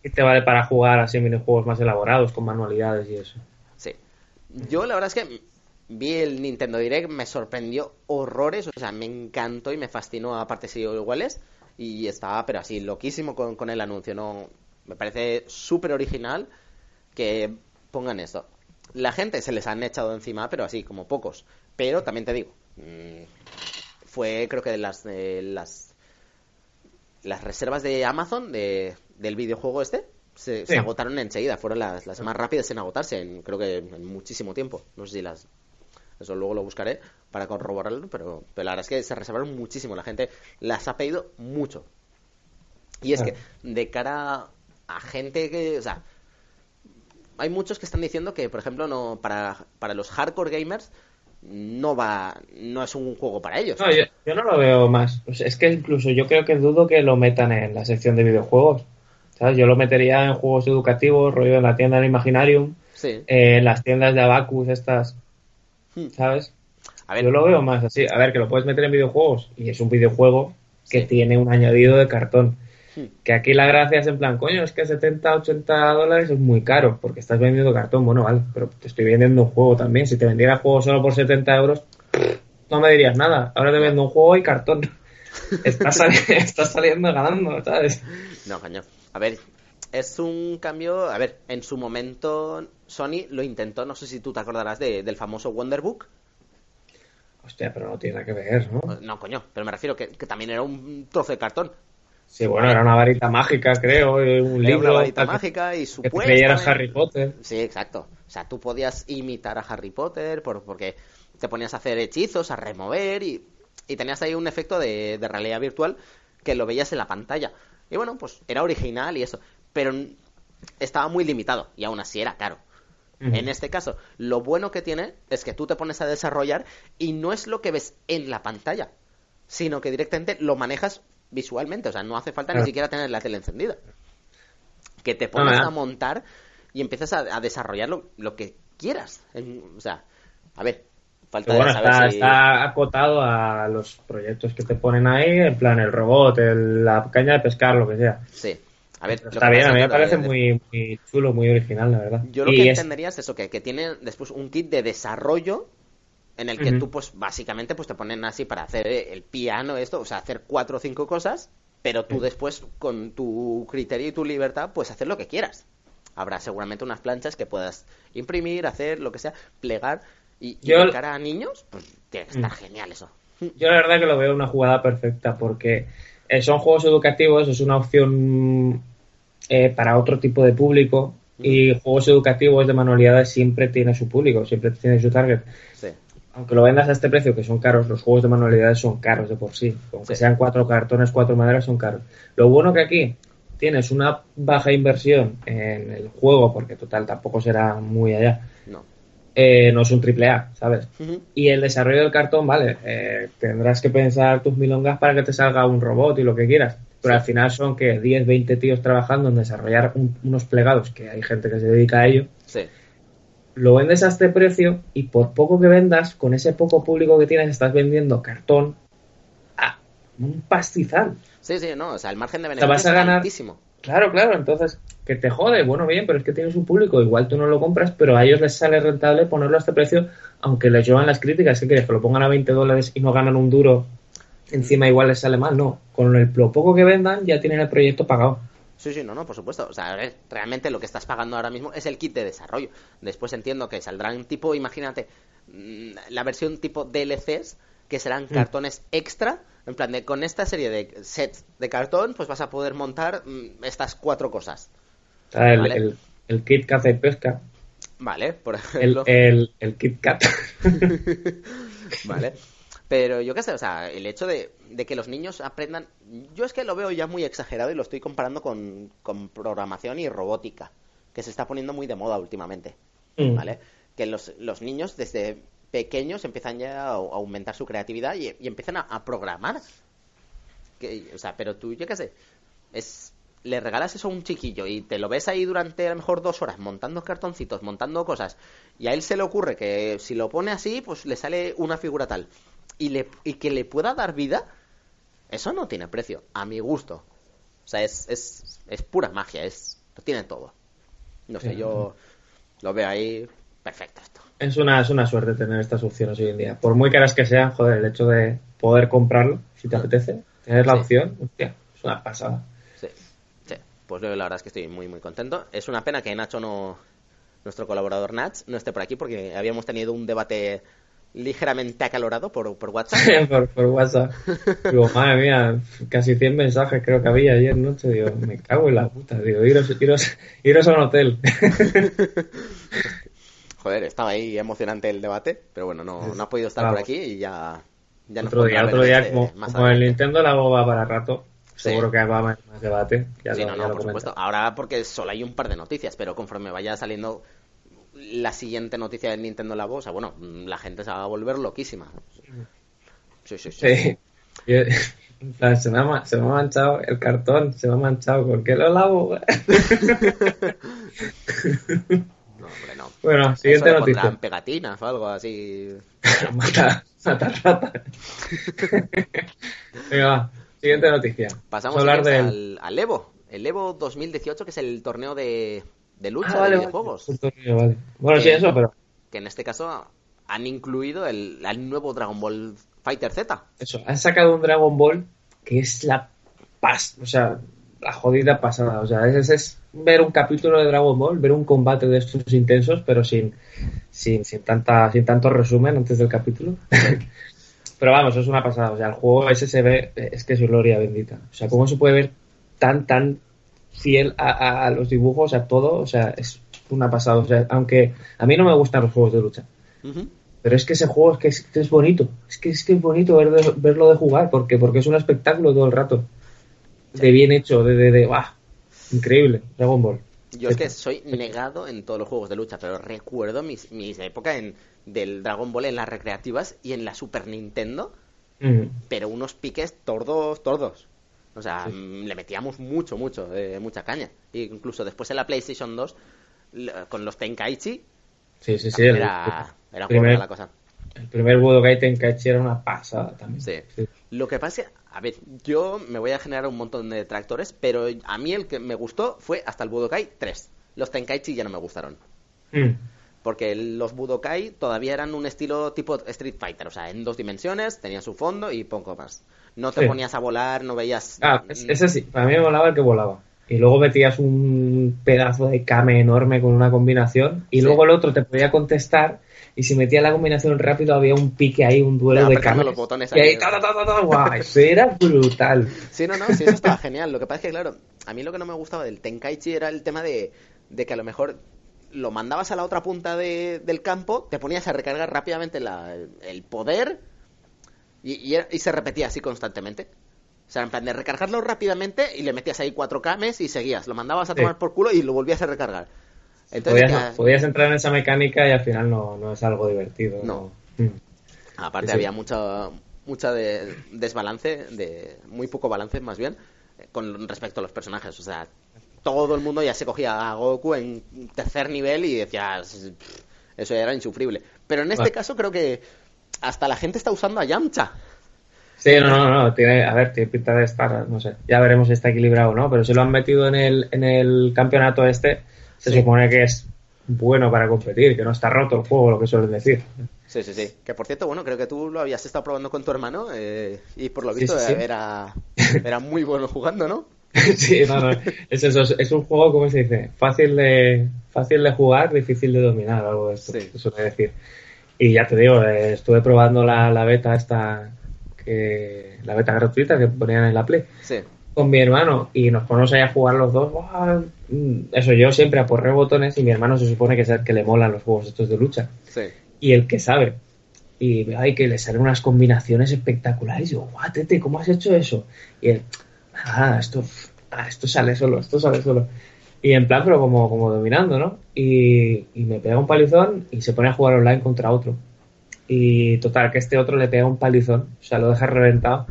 Y te vale para jugar así minijuegos más elaborados, con manualidades y eso. Sí. Yo la verdad es que vi el Nintendo Direct, me sorprendió horrores, o sea, me encantó y me fascinó a partes iguales. Y estaba, pero así, loquísimo con, con el anuncio, ¿no? Me parece súper original que pongan esto. La gente se les han echado encima, pero así, como pocos. Pero también te digo, fue creo que de las, de las, las reservas de Amazon de, del videojuego este, se, agotaron enseguida. Fueron las, las más rápidas en agotarse, en, creo que en muchísimo tiempo. No sé si las... Eso luego lo buscaré para corroborarlo, pero, pero la verdad es que se reservaron muchísimo. La gente las ha pedido mucho. Y es Claro. que de cara a gente que, o sea, hay muchos que están diciendo que, por ejemplo, no para, para los hardcore gamers no va, no es un juego para ellos. No, yo, yo no lo veo más. Sea, es que incluso yo creo que dudo que lo metan en la sección de videojuegos. ¿Sabes? Yo lo metería en juegos educativos, rollo en la tienda del Imaginarium, Sí. eh, en las tiendas de Abacus, estas, Hmm. ¿sabes? A ver, Yo lo veo más así. A ver, que lo puedes meter en videojuegos y es un videojuego que tiene un añadido de cartón. Que aquí la gracia es en plan, coño, es que 70, 80 dólares es muy caro porque estás vendiendo cartón. Bueno, vale, pero te estoy vendiendo un juego también. Si te vendiera el juego solo por 70 euros, no me dirías nada. Ahora te vendo un juego y cartón. Estás, sali- estás saliendo ganando, ¿sabes? No, coño. A ver, es un cambio. A ver, en su momento Sony lo intentó. No sé si tú te acordarás de- del famoso Wonderbook. Hostia, pero no tiene nada que ver, ¿no? No, coño, pero me refiero que, que también era un trozo de cartón. Sí, bueno, era una varita mágica, creo, un Era libro. una varita que- mágica y Que te supuestamente... creyeras Harry Potter. Sí, exacto. O sea, tú podías imitar a Harry Potter por, porque te ponías a hacer hechizos, a remover y, y tenías ahí un efecto de, de realidad virtual que lo veías en la pantalla. Y bueno, pues era original y eso. Pero estaba muy limitado y aún así era caro. En este caso, lo bueno que tiene es que tú te pones a desarrollar y no es lo que ves en la pantalla, sino que directamente lo manejas visualmente. O sea, no hace falta Claro. ni siquiera tener la tele encendida. Que te pones Ah, a montar y empiezas a, a desarrollar lo, lo que quieras. En- o sea, a ver, falta bueno, saber está, si... está acotado a los proyectos que te ponen ahí, en plan el robot, el- la caña de pescar, lo que sea. Sí. A ver, Está bien, a mí me parece de- muy, muy chulo, muy original, la verdad. Yo lo Y que es- entendería es eso, que, que tiene después un kit de desarrollo en el que Ujú. tú, pues, básicamente, pues te ponen así para hacer el piano, esto, o sea, hacer cuatro o cinco cosas, pero tú después, con tu criterio y tu libertad, pues hacer lo que quieras. Habrá seguramente unas planchas que puedas imprimir, hacer, lo que sea, plegar, y, Yo- cara a niños, pues tiene que estar Mm. genial eso. Yo la verdad que lo veo una jugada perfecta porque eh, son juegos educativos, es una opción eh, para otro tipo de público y juegos educativos de manualidades siempre tiene su público, siempre tiene su target. Sí. Aunque lo vendas a este precio, que son caros, los juegos de manualidades son caros de por sí. Aunque Sí. sean cuatro cartones, cuatro maderas, son caros. Lo bueno que aquí tienes una baja inversión en el juego, porque total tampoco será muy allá. No. Eh, no es un triple A, ¿sabes? Y el desarrollo del cartón, vale, eh, tendrás que pensar tus milongas para que te salga un robot y lo que quieras. Pero Sí. al final son que 10, 20 tíos trabajando en desarrollar un- unos plegados, que hay gente que se dedica a ello. Sí. Lo vendes a este precio y por poco que vendas, con ese poco público que tienes, estás vendiendo cartón a un pastizal. Sí, sí, no, o sea, el margen de beneficio vas a es ganar- altísimo. Claro, claro, entonces, que te jode, bueno, bien, pero es que tienes un público, igual tú no lo compras, pero a ellos les sale rentable ponerlo a este precio, aunque les llevan las críticas, ¿qué quieres? Que lo pongan a 20 dólares y no ganan un duro, encima igual les sale mal, no, con el, lo poco que vendan ya tienen el proyecto pagado. Sí, sí, no, no, por supuesto. O sea, a ver, realmente lo que estás pagando ahora mismo es el kit de desarrollo. Después entiendo que saldrán tipo, imagínate, mm, la versión tipo DLCs, que serán cartones extra. En plan, de con esta serie de sets de cartón, pues vas a poder montar mm, estas cuatro cosas. El, Vale. el- el kit caza y pesca, Vale, por el, ejemplo. el, el kit cat. Vale. Pero yo qué sé, o sea, el hecho de, de que los niños aprendan. Yo es que lo veo ya muy exagerado y lo estoy comparando con, con programación y robótica, que se está poniendo muy de moda últimamente. Mm. ¿Vale? Que los, los niños desde pequeños empiezan ya a, aumentar su creatividad y, y empiezan a, a programar. Que, o sea, pero tú, yo qué sé, es. Le regalas eso a un chiquillo y te lo ves ahí durante a lo mejor dos horas montando cartoncitos, montando cosas, y a él se le ocurre que si lo pone así, pues le sale una figura tal. Y, le, y que le pueda dar vida, eso no tiene precio, a mi gusto. O sea, es, es, es pura magia, es, lo tiene todo. No sé, yo lo veo ahí perfecto esto. Es una, es una suerte tener estas opciones hoy en día. Por muy caras que sean, joder, el hecho de poder comprarlo, si te apetece, tener la Sí. opción, hostia, es una pasada. Sí, sí. Pues yo la verdad es que estoy muy, muy contento. Es una pena que Nacho no, nuestro colaborador Nach, no esté por aquí porque habíamos tenido un debate ligeramente acalorado por, por WhatsApp. por, por WhatsApp. Digo, madre mía, casi 100 mensajes creo que había ayer noche. Digo, me cago en la puta. Digo, iros, iros, iros a un hotel. Joder, estaba ahí emocionante el debate, pero bueno, no, no ha podido estar Vamos. por aquí y ya, ya otro día, otro día, este como, más como el. Nintendo la va para rato. Sí. Seguro que va a haber más debate. Ya Sí, lo, no, no, por comento. supuesto. Ahora porque solo hay un par de noticias, pero conforme vaya saliendo la siguiente noticia del Nintendo Labo, o sea, bueno, la gente se va a volver loquísima. Sí, sí, sí. Sí. Plan, se me, ha, se me ha manchado el cartón, se me ha manchado. ¿Por qué lo lavo? No, hombre, no. bueno, Eso siguiente le noticia. pegatinas o algo así. mata, mata rata. Venga, va. Siguiente noticia. Pasamos a hablar del... al, al Evo. El Evo 2018, que es el torneo de, de lucha Ah, vale, de videojuegos. Vale. Bueno, sí, Eh, eso, pero Que en este caso han incluido el, al nuevo Dragon Ball Fighter Z. eso. Han sacado un Dragon Ball que es la paz, o sea, la jodida pasada. O sea, es, es ver un capítulo de Dragon Ball, ver un combate de estos intensos, pero sin, sin, sin, tanta, sin tanto resumen antes del capítulo. pero vamos, es una pasada. O sea, el juego ese se ve, es que es gloria bendita. O sea, cómo se puede ver tan, tan fiel a, a- a los dibujos, a todo. O sea, es una pasada. O sea, aunque a mí no me gustan los juegos de lucha. Pero es que ese juego es que es, que es bonito. Es que es que es bonito ver de- verlo de jugar, porque, porque es un espectáculo todo el rato. De bien hecho, de, de, de ¡buah! Increíble, Dragon Ball. Yo es que soy negado en todos los juegos de lucha, pero recuerdo mis, mis épocas en, del Dragon Ball en las recreativas y en la Super Nintendo, pero unos piques tordos, tordos. O sea, Sí. mm, le metíamos mucho, mucho, eh, mucha caña. E incluso después en la PlayStation 2, l- con los Tenkaichi, Sí, sí, sí. también El, era, era primer- la cosa. el primer Budokai Tenkaichi era una pasada también. Sí. Lo que pasa es que, a ver, yo me voy a generar un montón de detractores, pero a mí el que me gustó fue hasta el Budokai 3. Los Tenkaichi ya no me gustaron. Mm. Porque los Budokai todavía eran un estilo tipo Street Fighter, o sea, en dos dimensiones, tenía su fondo y poco más. No te Sí. ponías a volar, no veías... Ah, es- ese sí, para mí me volaba el que volaba. Y luego metías un pedazo de Kame enorme con una combinación. Y Sí. luego el otro te podía contestar. Y si metía la combinación rápido, había un pique ahí, un duelo de Kame. los botones Y ahí, ahí. ta, ta, ta, ta, ta, guau, eso era brutal. Sí, no, no, sí, eso estaba genial. Lo que pasa es que, claro, a mí lo que no me gustaba del Tenkaichi era el tema de, de que a lo mejor lo mandabas a la otra punta de- del campo, te ponías a recargar rápidamente la- el poder y, y y se repetía así constantemente. O sea, en plan de recargarlo rápidamente y le metías ahí cuatro cames y seguías. Lo mandabas a Sí. tomar por culo y lo volvías a recargar. Entonces, Podías, ya- podías entrar en esa mecánica y al final no, no es algo divertido. No. Mm. Aparte Sí, había mucha mucha de, desbalance, de muy poco balance más bien, con respecto a los personajes. O sea, todo el mundo ya se cogía a Goku en tercer nivel y decías, "Pff, eso era insufrible. Pero en este Vale. caso creo que hasta la gente está usando a Yamcha. Sí, no, no, no, tiene, a ver, tiene pinta de estar, no sé, ya veremos si está equilibrado o no, pero si lo han metido en el, en el campeonato este, se Sí. supone que es bueno para competir, que no está roto el juego, lo que suelen decir. Sí, sí, sí. Que por cierto, bueno, creo que tú lo habías estado probando con tu hermano eh, y por lo visto sí, sí. Era, era muy bueno jugando, ¿no? sí, no, no, es eso, es, un juego, ¿cómo se dice? Fácil de, fácil de jugar, difícil de dominar, algo de esto, se suele decir. Y ya te digo, eh, estuve probando la, la beta esta, que, la beta gratuita que ponían en la Play. Sí. con mi hermano y nos ponemos ahí a jugar los dos. Mm, Eso yo siempre aporreo botones y mi hermano se supone que es el que le molan los juegos estos de lucha Sí. y el que sabe. Y veo ahí que le salen unas combinaciones espectaculares. Y yo, guau, tete, ¿cómo has hecho eso? Y él, ah, esto, ah, esto sale solo, esto sale solo. Y en plan, pero como, como dominando, ¿no? Y, y me pega un palizón y se pone a jugar online contra otro. Y total, que este otro le pega un palizón, o sea, lo deja reventado.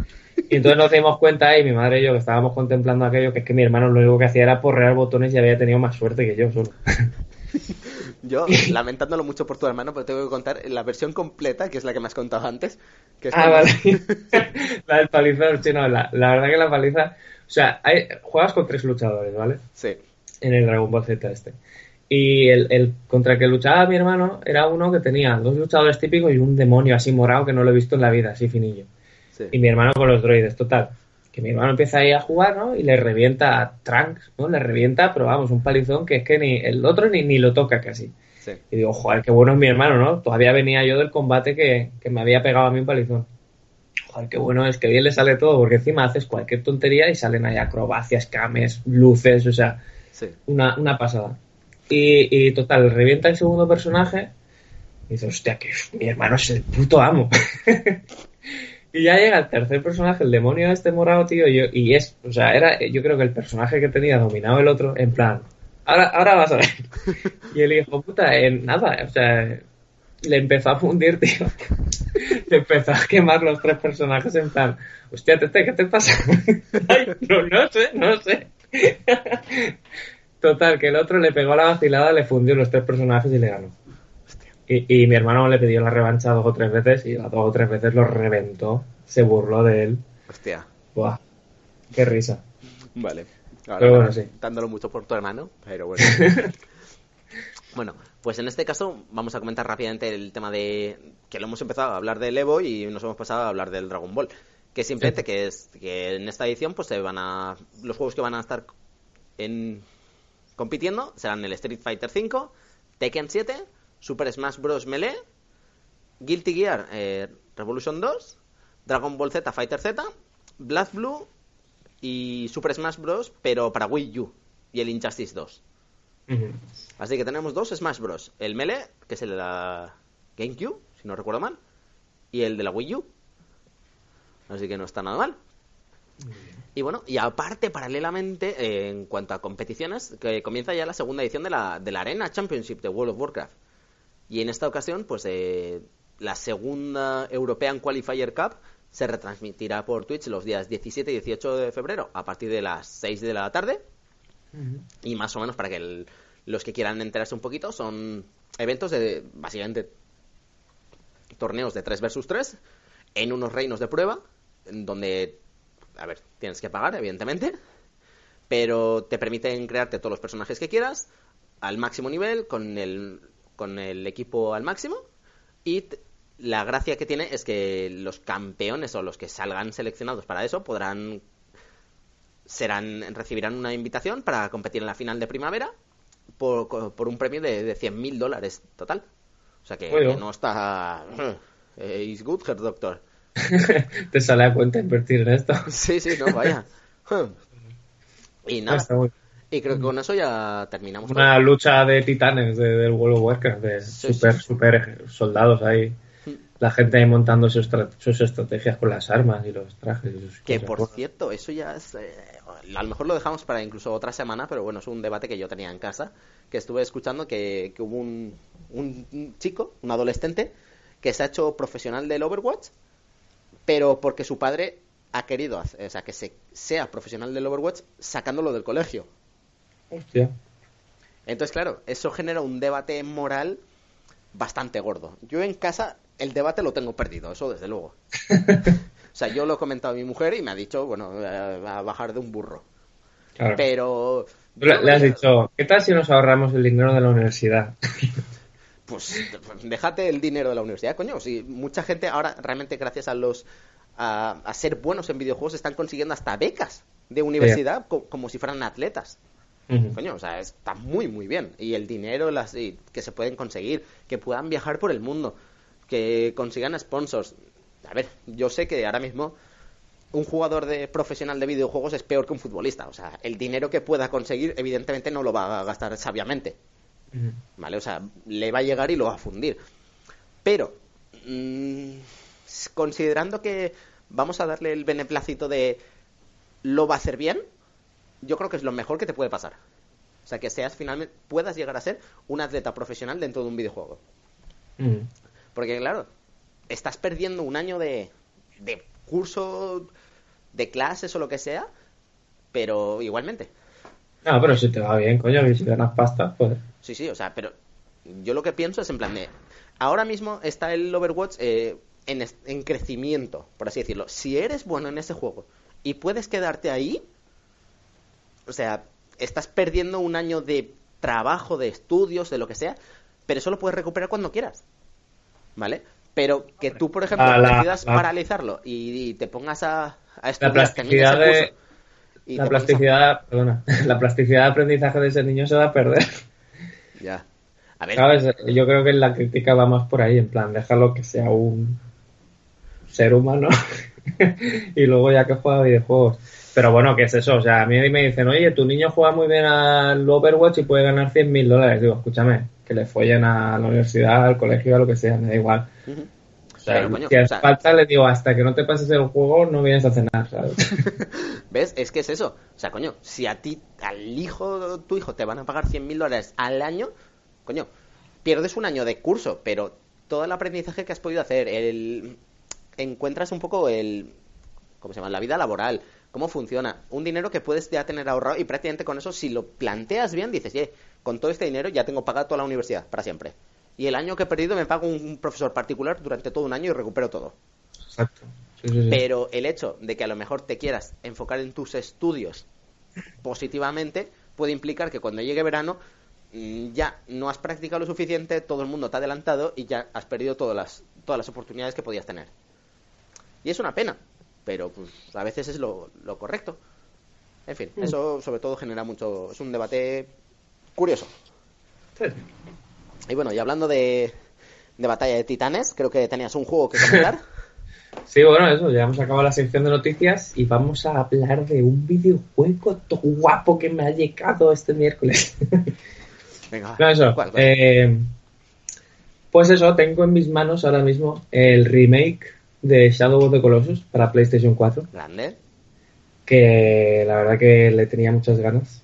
Y entonces nos dimos cuenta, y mi madre y yo, que estábamos contemplando aquello, que es que mi hermano lo único que hacía era porrear botones y había tenido más suerte que yo solo. Yo, lamentándolo mucho por tu hermano, pero tengo que contar la versión completa, que es la que me has contado antes. Que es Ah, cuando- vale. la del palizón, sí, no, la, la verdad que la paliza. O sea, hay, juegas con tres luchadores, ¿vale? Sí. En el Dragon Ball Z este. Y el, el contra el que luchaba mi hermano era uno que tenía dos luchadores típicos y un demonio así morado que no lo he visto en la vida, así finillo. Sí. Y mi hermano con los droides, total. Que mi hermano empieza ahí a jugar, ¿no? Y le revienta a Trunks, ¿no? Le revienta, pero vamos, un palizón que es que ni el otro ni, ni lo toca casi. Sí. Y digo, joder, qué bueno es mi hermano, ¿no? Todavía venía yo del combate que, que me había pegado a mí un palizón. Joder, qué bueno es que bien le sale todo, porque encima haces cualquier tontería y salen ahí acrobacias, cames, luces, o sea, Una, una pasada. Y, y total, revienta el segundo personaje y dice, hostia, que mi hermano es el puto amo. y ya llega el tercer personaje, el demonio este morado, tío, y, yo- y es, o sea, era, yo creo que el personaje que tenía dominado el otro, en plan, ahora, ahora vas a ver. y el hijo puta, en nada, o sea, le empezó a fundir, tío. le empezó a quemar los tres personajes en plan, hostia, ¿qué te pasa? No, no sé, no sé. Total, que el otro le pegó la vacilada, le fundió los tres personajes y le ganó. Y, y mi hermano le pidió la revancha dos o tres veces y las dos o tres veces lo reventó, se burló de él. Hostia. Buah, qué risa. Vale. Ahora, Pero bueno, sí. Dándolo mucho por tu hermano, pero bueno. bueno, pues en este caso vamos a comentar rápidamente el tema de que lo hemos empezado a hablar del Evo y nos hemos pasado a hablar del Dragon Ball. Que simplemente que es que en esta edición pues se van a los juegos que van a estar en compitiendo serán el Street Fighter V, Tekken 7, Super Smash Bros. Melee, Guilty Gear eh, Revolution 2, Dragon Ball Z Fighter Z, Blood Blue y Super Smash Bros. pero para Wii U y el Injustice 2. Ujú. Así que tenemos dos Smash Bros. El Melee, que es el de la GameCube, si no recuerdo mal, y el de la Wii U. Así que no está nada mal. Y bueno, y aparte, paralelamente, eh, en cuanto a competiciones, que comienza ya la segunda edición de la, de la Arena Championship de World of Warcraft. Y en esta ocasión, pues eh, la segunda European Qualifier Cup se retransmitirá por Twitch los días 17 y 18 de febrero a partir de las 6 de la tarde. Y más o menos para que el- los que quieran enterarse un poquito son eventos de básicamente torneos de 3 versus 3 en unos reinos de prueba donde a ver, tienes que pagar evidentemente, pero te permiten crearte todos los personajes que quieras al máximo nivel con el con el equipo al máximo y la gracia que tiene es que los campeones o los que salgan seleccionados para eso podrán serán recibirán una invitación para competir en la final de primavera por, por un premio de, de 100.000 dólares total. O sea que, Bueno. que no está... Is good, Herr Doctor. Te sale a cuenta invertir en esto. Sí, sí, no, vaya. Y nada, Está muy- y creo que con eso ya terminamos. todo. Una lucha de titanes de- del World of Warcraft, de Sí, super, sí, sí. super soldados ahí. Mm. La gente ahí montando sus, estra- sus estrategias con las armas y los trajes. y sus Que por cierto, eso ya es. eh, a lo mejor lo dejamos para incluso otra semana, pero bueno, es un debate que yo tenía en casa. Que estuve escuchando que, que hubo un- un chico, un adolescente, que se ha hecho profesional del Overwatch, pero porque su padre ha querido, hacer- o sea, que se, sea profesional del Overwatch sacándolo del colegio. Hostia. Entonces, claro, eso genera un debate moral bastante gordo. Yo en casa el debate lo tengo perdido, eso desde luego. O sea, yo lo he comentado a mi mujer y me ha dicho, bueno, eh, a bajar de un burro. Claro. Pero... Le, le has dicho, ¿qué tal si nos ahorramos el dinero de la universidad? Pues déjate el dinero de la universidad, coño. Si mucha gente ahora realmente gracias a los... A, a ser buenos en videojuegos están consiguiendo hasta becas de universidad co- como si fueran atletas. Coño, o sea, está muy, muy bien. Y el dinero las, y que se pueden conseguir, que puedan viajar por el mundo, que consigan sponsors. A ver, yo sé que ahora mismo un jugador de profesional de videojuegos es peor que un futbolista. O sea, el dinero que pueda conseguir, evidentemente, no lo va a gastar sabiamente. ¿Vale? O sea, le va a llegar y lo va a fundir. Pero, mm, considerando que vamos a darle el beneplácito de lo va a hacer bien, yo creo que es lo mejor que te puede pasar. O sea, que seas finalmente, puedas llegar a ser un atleta profesional dentro de un videojuego. Porque, claro, estás perdiendo un año de, de curso, de clases o lo que sea, pero igualmente. No, pero si te va bien, coño, y si ganas pasta, pues. Sí, sí, o sea, pero yo lo que pienso es en plan de... Ahora mismo está el Overwatch eh, en, crecimiento, por así decirlo. Si eres bueno en ese juego y puedes quedarte ahí, o sea, estás perdiendo un año de trabajo de estudios, de lo que sea, pero eso lo puedes recuperar cuando quieras. ¿Vale? Pero que tú, por ejemplo, la- decidas la- paralizarlo y, y te pongas a, a La estudiar plasticidad de, curso la a- plasticidad, perdona, la plasticidad de aprendizaje de ese niño se va a perder. Ya. A ver, ¿Sabes? Yo creo que la crítica va más por ahí, en plan, déjalo que sea un ser humano y luego ya que juega videojuegos. Pero bueno, ¿qué es eso? O sea, a mí me dicen, oye, tu niño juega muy bien al Overwatch y puede ganar 100 mil dólares. Digo, escúchame, que le follen a la universidad, al colegio, a lo que sea, me da igual. Ujú. O sea, si hace o sea- falta le digo, hasta que no te pases el juego no vienes a cenar, ¿sabes? ¿Ves? Es que es eso. O sea, coño, si a ti, al hijo, tu hijo, te van a pagar 100 mil dólares al año, coño, pierdes un año de curso, pero todo el aprendizaje que has podido hacer, el encuentras un poco el, ¿cómo se llama? La vida laboral, cómo funciona, un dinero que puedes ya tener ahorrado y prácticamente con eso, si lo planteas bien, dices, "Ye, con todo este dinero ya tengo pagado toda la universidad para siempre. Y el año que he perdido me pago un profesor particular durante todo un año y recupero todo. Exacto. Sí, sí, sí. Pero el hecho de que a lo mejor te quieras enfocar en tus estudios positivamente puede implicar que cuando llegue verano mm, ya no has practicado lo suficiente, todo el mundo te ha adelantado y ya has perdido todas las, todas las oportunidades que podías tener. Y es una pena, pero pues a veces es lo, lo correcto. En fin, eso sobre todo genera mucho... Es un debate curioso. Sí. Y bueno, y hablando de, de batalla de titanes, creo que tenías un juego que comentar. Sí, bueno, eso, ya hemos acabado la sección de noticias y vamos a hablar de un videojuego to- guapo que me ha llegado este miércoles. Venga, no, eso. ¿Cuál, cuál? eh, pues eso, tengo en mis manos ahora mismo el remake de Shadow of the Colossus para PlayStation 4, Grande. que la verdad que le tenía muchas ganas.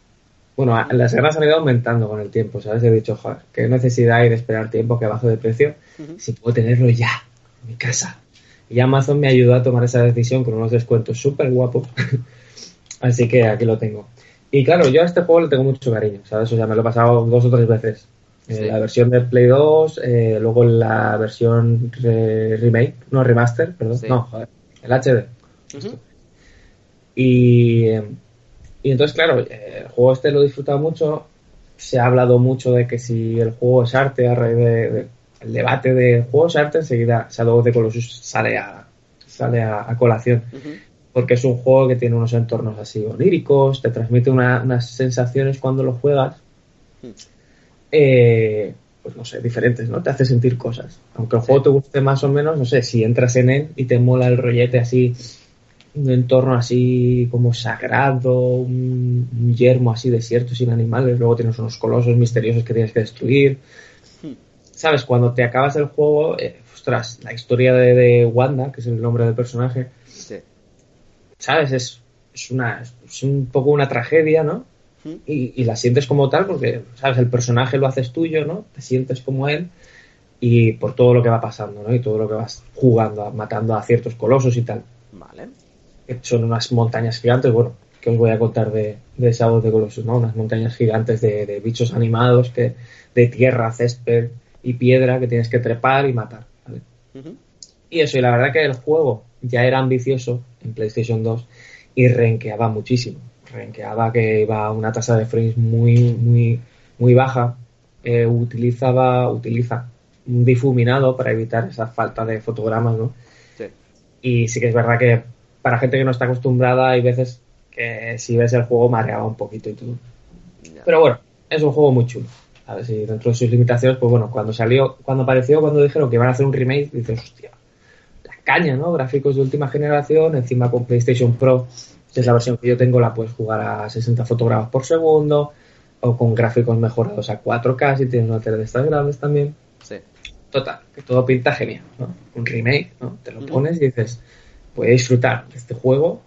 Bueno, las ganas han ido aumentando con el tiempo, ¿sabes? He dicho, joder, qué necesidad hay de esperar tiempo que baje de precio si puedo tenerlo ya en mi casa. Y Amazon me ayudó a tomar esa decisión con unos descuentos súper guapos. Así que aquí lo tengo. Y claro, yo a este juego le tengo mucho cariño, ¿sabes? O sea, me lo he pasado dos o tres veces. Eh, Sí. La versión de Play 2, eh, luego la versión re- remake, no remaster, perdón. Sí. No, joder, el HD. Y, eh, y entonces, claro, eh, el juego este lo he disfrutado mucho. Se ha hablado mucho de que si el juego es arte, a raíz de, de- el debate de juego es arte, enseguida Shadow of the Colossus sale a, sale a, a colación. Porque es un juego que tiene unos entornos así oníricos, te transmite una- unas sensaciones cuando lo juegas. Mm. eh, pues no sé, diferentes, ¿no? Te hace sentir cosas. Aunque el Sí. juego te guste más o menos, no sé, si entras en él y te mola el rollete así, un entorno así como sagrado, un, un yermo así desierto sin animales, luego tienes unos colosos misteriosos que tienes que destruir. Hmm. ¿Sabes? Cuando te acabas el juego, eh, ostras, la historia de, de Wanda, que es el nombre del personaje, Sí. ¿sabes? Es, es, una, es un poco una tragedia, ¿no? Ujú. y, y la sientes como tal porque, ¿sabes? El personaje lo haces tuyo, ¿no? Te sientes como él y por todo lo que va pasando, ¿no? Y todo lo que vas jugando, matando a ciertos colosos y tal. Vale. Que Son unas montañas gigantes, bueno, que os voy a contar de, de Shadow of the Colossus, ¿no? Unas montañas gigantes de, de bichos animados, que, de tierra, césped y piedra que tienes que trepar y matar. Y eso, y la verdad que el juego ya era ambicioso en PlayStation 2 y renqueaba muchísimo. Renqueaba que iba a una tasa de frames muy, muy, muy baja. Eh, utilizaba, utiliza un difuminado para evitar esa falta de fotogramas, ¿no? Sí. Y sí que es verdad que para gente que no está acostumbrada hay veces que si ves el juego mareaba un poquito y todo. Pero bueno, es un juego muy chulo. A ver si dentro de sus limitaciones, pues bueno, cuando salió, cuando apareció, cuando dijeron que iban a hacer un remake, dices, hostia, la caña, ¿no? Gráficos de última generación, encima con PlayStation Pro, que es la versión que yo tengo, la puedes jugar a 60 fotogramas por segundo, o con gráficos mejorados a 4K, si tienes una tele de estas grandes también. Sí. Total, que todo pinta genial, ¿no? Un remake, ¿no? Te lo pones y dices, voy a disfrutar de este juego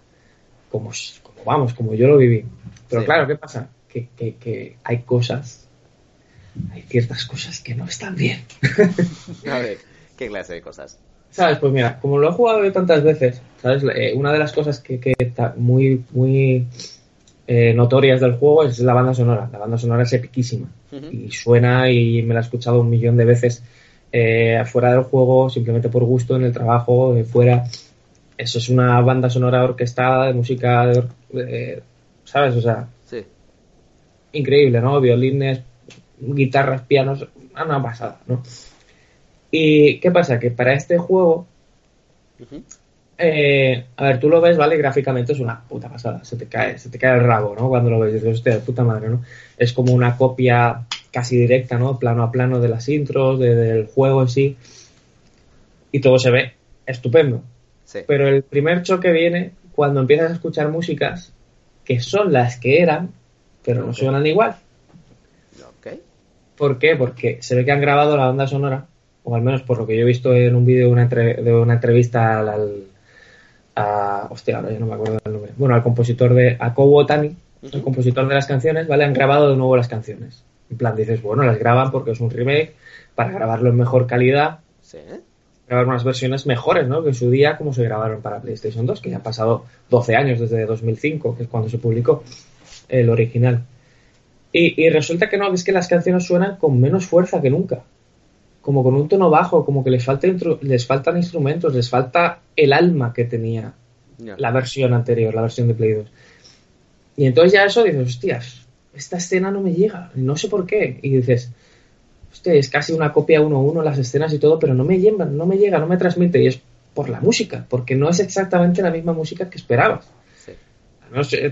como, como vamos, como yo lo viví. Pero Sí. claro, ¿qué pasa? Que, que, que hay cosas, hay ciertas cosas que no están bien. A ver, ¿qué clase de cosas? ¿Sabes? Pues mira, como lo he jugado yo tantas veces, ¿sabes? Eh, una de las cosas que, que está muy, muy eh, notorias del juego es la banda sonora. La banda sonora es epiquísima. Y suena y me la he escuchado un millón de veces eh, fuera del juego, simplemente por gusto, en el trabajo, de fuera. Eso es una banda sonora orquestada de música, de or- de- ¿sabes? O sea, Sí. increíble, ¿no? Violines, guitarras, pianos, una pasada, ¿no? ¿Y qué pasa? Que para este juego, eh, a ver, tú lo ves, ¿vale? Gráficamente es una puta pasada, se te cae, se te cae el rabo, ¿no? Cuando lo ves, dices, hostia, de puta madre, ¿no? Es como una copia casi directa, ¿no? Plano a plano de las intros, del juego en sí, y todo se ve estupendo. Pero el primer choque viene cuando empiezas a escuchar músicas que son las que eran, pero no suenan igual. ¿Por qué? Porque se ve que han grabado la banda sonora, o al menos por lo que yo he visto en un vídeo de una, de una entrevista al, a, hostia, ahora ya no me acuerdo del nombre. Bueno, al compositor de Akobo Tani, el compositor de las canciones, ¿vale? Han grabado de nuevo las canciones. En plan, dices, bueno, las graban porque es un remake, para grabarlo en mejor calidad. Sí. Grabar unas versiones mejores, ¿no? Que en su día, como se grabaron para PlayStation 2, que ya han pasado 12 años desde 2005, que es cuando se publicó el original. Y, resulta que no, es que las canciones suenan con menos fuerza que nunca. Como con un tono bajo, como que les, falta les faltan instrumentos, les falta el alma que tenía la versión anterior, la versión de Play 2. Y entonces ya eso dices, hostias, esta escena no me llega, no sé por qué. Y dices, hostia, es casi una copia uno a uno las escenas y todo, pero no me llega, no me llega, no me transmite. Y es por la música, porque no es exactamente la misma música que esperabas.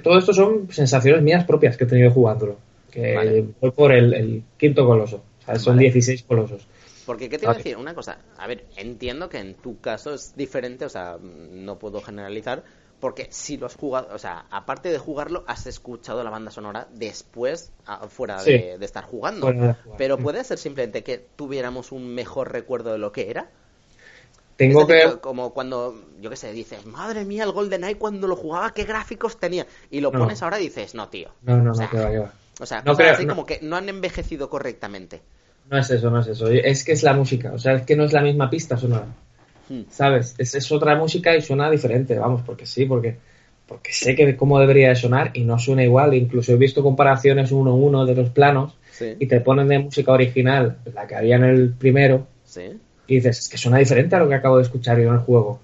todo esto son sensaciones mías propias que he tenido jugándolo que voy por el, quinto coloso. O sea, son 16 colosos. Porque, ¿qué te iba a decir? Una cosa. A ver, entiendo que en tu caso es diferente, o sea, no puedo generalizar, porque si lo has jugado, o sea, aparte de jugarlo, has escuchado la banda sonora después, fuera de, estar jugando. Pero puede ser simplemente que tuviéramos un mejor recuerdo de lo que era. Tengo que... Como cuando, yo qué sé, dices, madre mía, el Golden Eye cuando lo jugaba, qué gráficos tenía. Y lo pones ahora y dices, no, tío. No, no, no, que va, que va. O sea, no así como que no han envejecido correctamente. No es eso, no es eso. Es que es la música. O sea, es que no es la misma pista sonora. Hmm. ¿Sabes? Es, es, otra música y suena diferente, vamos, porque sí, porque, porque sé que cómo debería de sonar y no suena igual. Incluso he visto comparaciones uno a uno de los planos y te ponen de música original, la que había en el primero, y dices, es que suena diferente a lo que acabo de escuchar yo en el juego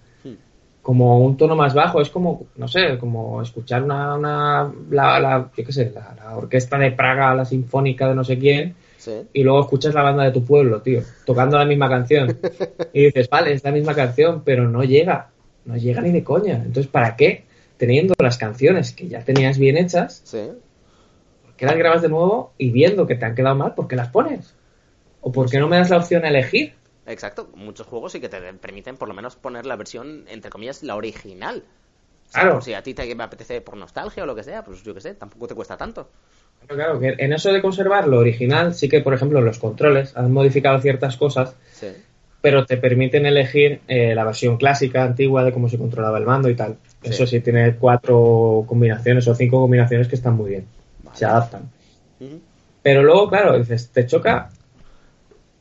como un tono más bajo, es como, no sé, como escuchar una, una la, la, qué sé, la, orquesta de Praga, la sinfónica de no sé quién, y luego escuchas la banda de tu pueblo, tío, tocando la misma canción. y dices, vale, es la misma canción, pero no llega, no llega ni de coña. Entonces, ¿para qué? Teniendo las canciones que ya tenías bien hechas, ¿por qué las grabas de nuevo y viendo que te han quedado mal, ¿por qué las pones? ¿O por qué no me das la opción a elegir? Exacto, muchos juegos sí que te permiten por lo menos poner la versión, entre comillas, la original. claro. si a ti te apetece por nostalgia o lo que sea, pues yo qué sé, tampoco te cuesta tanto. Claro, que en eso de conservar lo original, sí que, por ejemplo, los controles han modificado ciertas cosas, pero te permiten elegir eh, la versión clásica, antigua, de cómo se controlaba el mando y tal. Eso sí, tiene cuatro combinaciones o cinco combinaciones que están muy bien, se adaptan. Pero luego, claro, dices, te choca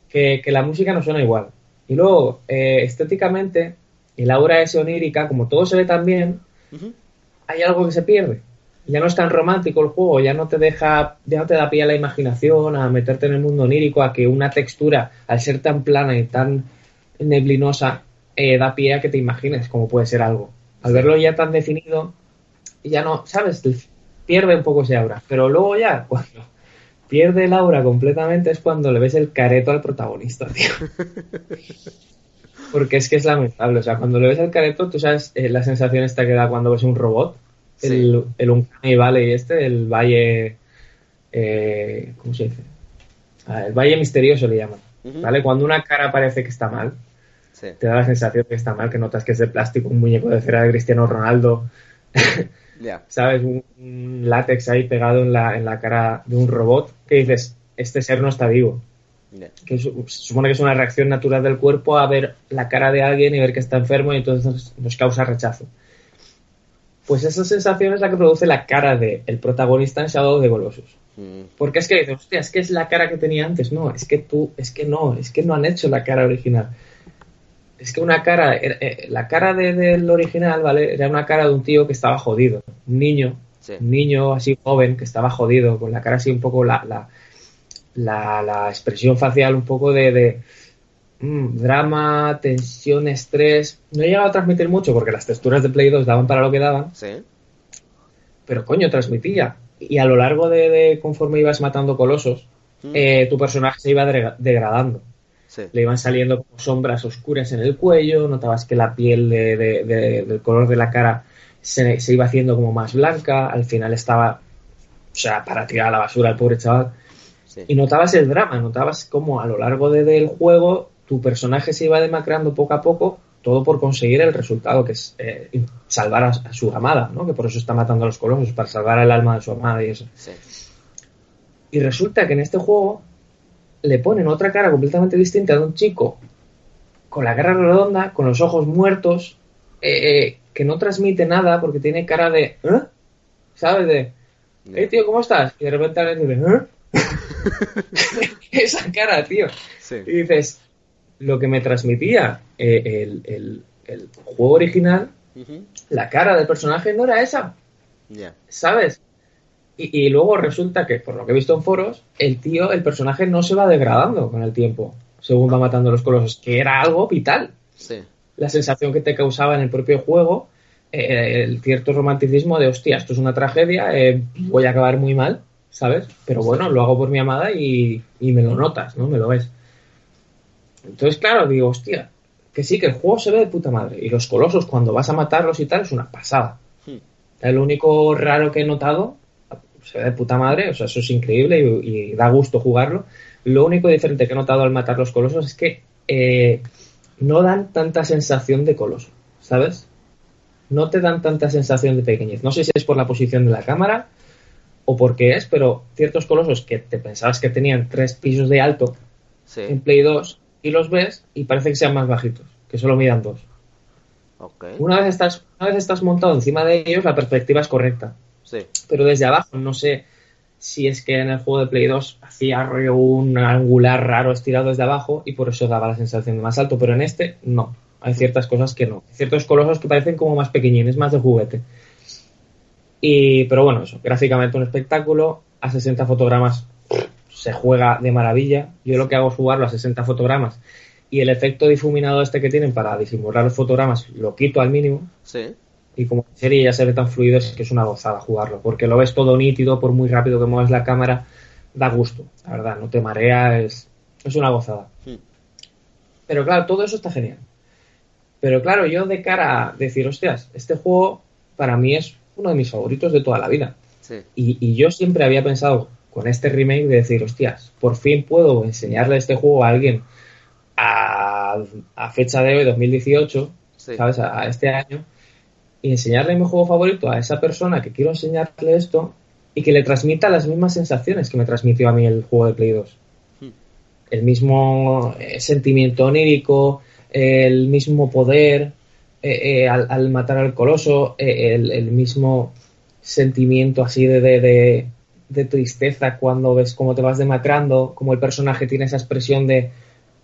que, la música no suena igual. Y luego, eh, estéticamente, el aura es onírica, como todo se ve tan bien, hay algo que se pierde. Ya no es tan romántico el juego, ya no te deja, ya no te da pie a la imaginación, a meterte en el mundo onírico, a que una textura, al ser tan plana y tan neblinosa, eh, da pie a que te imagines cómo puede ser algo. Al verlo ya tan definido, ya no, ¿sabes? Pierde un poco ese aura. Pero luego ya, cuando pierde el aura completamente es cuando le ves el careto al protagonista, tío. Porque es que es lamentable. O sea, cuando le ves el careto, tú sabes eh, la sensación esta que da cuando ves un robot. El, el Uncanny Valley este, el Valle... Eh, ¿Cómo se dice? Ah, el Valle Misterioso le llaman. ¿Vale? Cuando una cara parece que está mal, te da la sensación de que está mal, que notas que es de plástico, un muñeco de cera de Cristiano Ronaldo. ¿Sabes? Un, látex ahí pegado en la, en la cara de un robot que dices, este ser no está vivo. Que se supone que es una reacción natural del cuerpo a ver la cara de alguien y ver que está enfermo y entonces nos, causa rechazo. Pues esa sensación es la que produce la cara del el protagonista en Shadow de Colossus. Mm. Porque es que dices, hostia, es que es la cara que tenía antes. No, es que tú, es que no, es que no han hecho la cara original es que una cara, eh, la cara del original, ¿vale? Era una cara de un tío que estaba jodido, un niño, un niño así joven que estaba jodido, con la cara así un poco, la, la, la, expresión facial un poco de, drama, tensión, estrés. No llegaba a transmitir mucho porque las texturas de Play 2 daban para lo que daban. Sí. Pero coño, transmitía. Y a lo largo de, de conforme ibas matando colosos, Mm. eh, tu personaje se iba degradando. Sí. Le iban saliendo como sombras oscuras en el cuello, notabas que la piel de- de- de- del color de la cara se, se iba haciendo como más blanca, al final estaba, o sea, para tirar a la basura al pobre chaval. Sí. Y notabas el drama, notabas como a lo largo de- del juego tu personaje se iba demacrando poco a poco, todo por conseguir el resultado, que es eh, salvar a, a su amada, ¿no? Que por eso está matando a los colosos, para salvar el alma de su amada y eso. Sí. Y resulta que en este juego le ponen otra cara completamente distinta de un chico con la cara redonda, con los ojos muertos, eh, eh, que no transmite nada porque tiene cara de... ¿eh? ¿Sabes? De... Eh, tío, ¿cómo estás? Y de repente alguien dice... ¿eh? Esa cara, tío. Sí. Y dices, lo que me transmitía eh, el, el- el juego original, la cara del personaje no era esa. Ya. ¿sabes? Y, y luego resulta que, por lo que he visto en foros, el tío, el personaje no se va degradando con el tiempo, según va matando a los colosos, que era algo vital. Sí. La sensación que te causaba en el propio juego, eh, el cierto romanticismo de, hostia, esto es una tragedia, eh, voy a acabar muy mal, ¿sabes? Pero bueno, lo hago por mi amada y, y me lo notas, ¿no? Me lo ves. Entonces, claro, digo, hostia, que sí, que el juego se ve de puta madre. Y los colosos, cuando vas a matarlos y tal, es una pasada. Hmm. El único raro que he notado, se ve de puta madre, o sea, eso es increíble y, y da gusto jugarlo. Lo único diferente que he notado al matar los colosos es que eh, no dan tanta sensación de coloso, ¿sabes? No te dan tanta sensación de pequeñez. No sé si es por la posición de la cámara o por qué es, pero ciertos colosos que te pensabas que tenían tres pisos de alto en Sí. Play 2 y los ves y parece que sean más bajitos, que solo midan dos. Una vez estás, una vez estás montado encima de ellos, la perspectiva es correcta. Sí. Pero desde abajo, no sé si es que en el juego de Play 2 hacía un angular raro estirado desde abajo y por eso daba la sensación de más alto, pero en este no. Hay ciertas cosas que no. Ciertos colosos que parecen como más pequeñines, más de juguete. Y, pero bueno, eso, gráficamente un espectáculo, a 60 fotogramas se juega de maravilla. Yo lo que hago es jugarlo a 60 fotogramas y el efecto difuminado este que tienen para disimular los fotogramas lo quito al mínimo Sí. y como la serie ya se ve tan fluido es que es una gozada jugarlo, porque lo ves todo nítido, por muy rápido que mueves la cámara, da gusto, la verdad, no te marea, es, es una gozada. Hmm. Pero claro, todo eso está genial. Pero claro, yo de cara a decir, hostias, este juego para mí es uno de mis favoritos de toda la vida. Sí. Y, y yo siempre había pensado con este remake de decir, hostias, por fin puedo enseñarle este juego a alguien a, a fecha de hoy, 2018, Sí. ¿sabes? A, a este año, y enseñarle mi juego favorito a esa persona que quiero enseñarle esto y que le transmita las mismas sensaciones que me transmitió a mí el juego de Play 2. Hmm. El mismo eh, sentimiento onírico, el mismo poder eh, eh, al, al matar al coloso, el, el mismo sentimiento así de, de, de- de tristeza cuando ves cómo te vas demacrando, como el personaje tiene esa expresión de,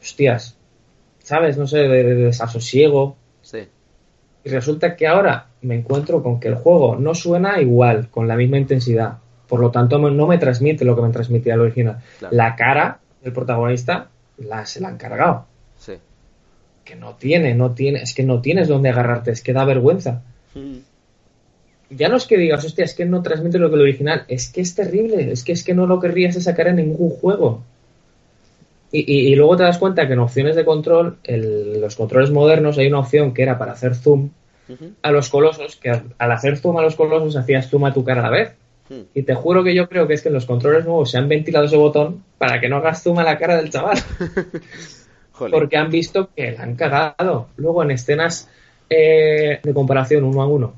hostias, ¿sabes? No sé, de, de desasosiego. Sí. Y resulta que ahora me encuentro con que el juego no suena igual, con la misma intensidad. Por lo tanto, no me transmite lo que me transmitía el original. Claro. La cara del protagonista la, se la han cargado. Sí. Que no tiene, no tiene, es que no tienes donde agarrarte, es que da vergüenza. Mm. Ya no es que digas, hostia, es que no transmite lo que el original, es que es terrible, es que es que no lo querrías sacar en ningún juego. Y, y- y luego te das cuenta que en opciones de control, el- los controles modernos, hay una opción que era para hacer zoom a los colosos, que al, al hacer zoom a los colosos hacías zoom a tu cara a la vez. Mm. Y te juro que yo creo que es que en los controles nuevos se han ventilado ese botón para que no hagas zoom a la cara del chaval. Porque han visto que la han cagado. Luego en escenas eh, de comparación uno a uno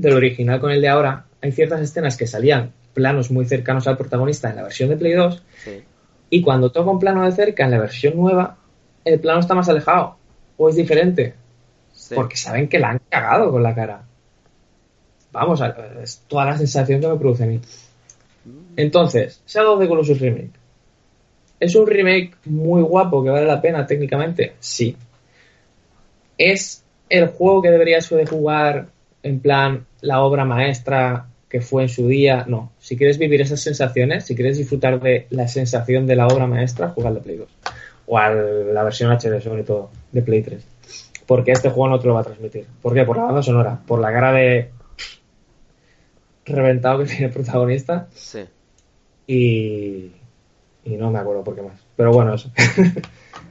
del original con el de ahora, hay ciertas escenas que salían planos muy cercanos al protagonista en la versión de Play 2 Sí. y cuando toca un plano de cerca en la versión nueva, el plano está más alejado o es diferente Sí. porque saben que la han cagado con la cara. Vamos, es toda la sensación que me produce a mí. Entonces, Shadow of the Colossus Remake. ¿Es un remake muy guapo que vale la pena técnicamente? Sí. ¿Es el juego que deberías de jugar en plan la obra maestra que fue en su día? No. Si quieres vivir esas sensaciones, si quieres disfrutar de la sensación de la obra maestra, juega al de Play 2. O a la versión HD, sobre todo, de Play 3. Porque este juego no te lo va a transmitir. ¿Por qué? Por la banda sonora. Por la cara de reventado que tiene el protagonista Sí. y, y no me acuerdo por qué más. Pero bueno, eso.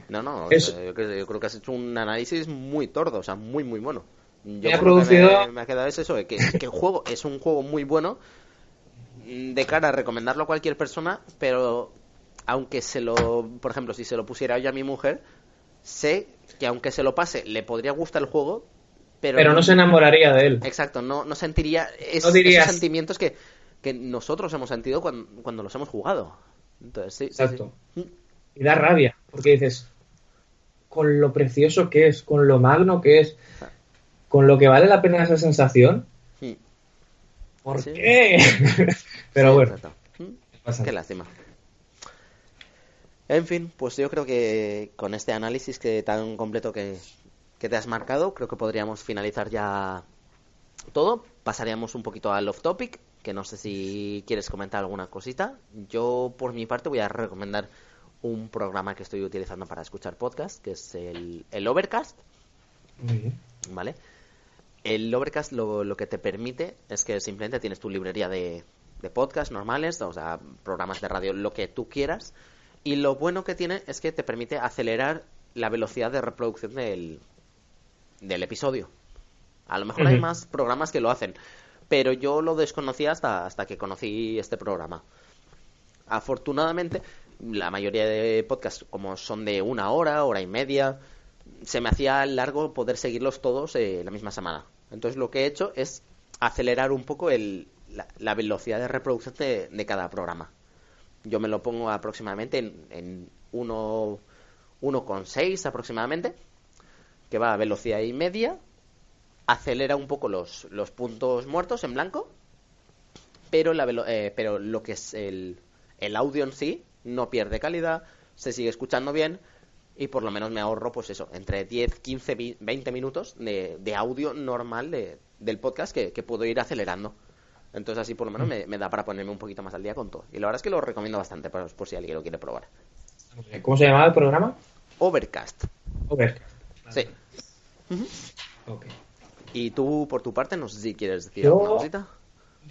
No, no, Eso. yo, creo, yo creo que has hecho un análisis muy tordo, o sea, muy, muy bueno. Yo Me ha producido- me, me ha quedado es eso, que, que el juego es un juego muy bueno mm, de cara a recomendarlo a cualquier persona, pero aunque se lo, por ejemplo, si se lo pusiera yo a mi mujer, sé que aunque se lo pase, le podría gustar el juego, pero, Pero no se enamoraría de él. Exacto, no, no sentiría es- No dirías- esos sentimientos que, que nosotros hemos sentido cuando, cuando los hemos jugado. Entonces, sí, sí, sí. Exacto. Y da rabia, porque dices, con lo precioso que es, con lo magno que es, con lo que vale la pena esa sensación, Mm. ¿por Sí. qué? Pero Sí, bueno. Mm. pasa Qué lástima. En fin, pues yo creo que con este análisis que tan completo que, que te has marcado, creo que podríamos finalizar ya todo. Pasaríamos un poquito al off topic, que no sé si quieres comentar alguna cosita. Yo, por mi parte, voy a recomendar un programa que estoy utilizando para escuchar podcast, que es el, el Overcast. Muy bien. ¿Vale? El Overcast lo, lo que te permite es que simplemente tienes tu librería de, de podcast normales, o sea, programas de radio, lo que tú quieras. Y lo bueno que tiene es que te permite acelerar la velocidad de reproducción del, del episodio. A lo mejor hay más programas que lo hacen, pero yo lo desconocía hasta, hasta que conocí este programa. Afortunadamente, la mayoría de podcasts, como son de una hora, hora y media, se me hacía largo poder seguirlos todos eh, la misma semana. Entonces lo que he hecho es acelerar un poco el, la, velocidad de reproducción de, cada programa. Yo me lo pongo aproximadamente en, en 1 1,6 aproximadamente, que va a velocidad y media, acelera un poco los, los puntos muertos en blanco, pero, la velo- eh, pero lo que es el, el audio en sí no pierde calidad, se sigue escuchando bien y por lo menos me ahorro, pues eso, entre 10, 15, vi- 20 minutos de, de audio normal de- del podcast que, que puedo ir acelerando. Entonces así por lo menos me, me da para ponerme un poquito más al día con todo. Y la verdad es que lo recomiendo bastante por, por si alguien lo quiere probar. ¿Cómo se llamaba el programa? Overcast. Overcast. Sí. Ok. Y tú, por tu parte, no sé si quieres decir Yo- alguna cosita.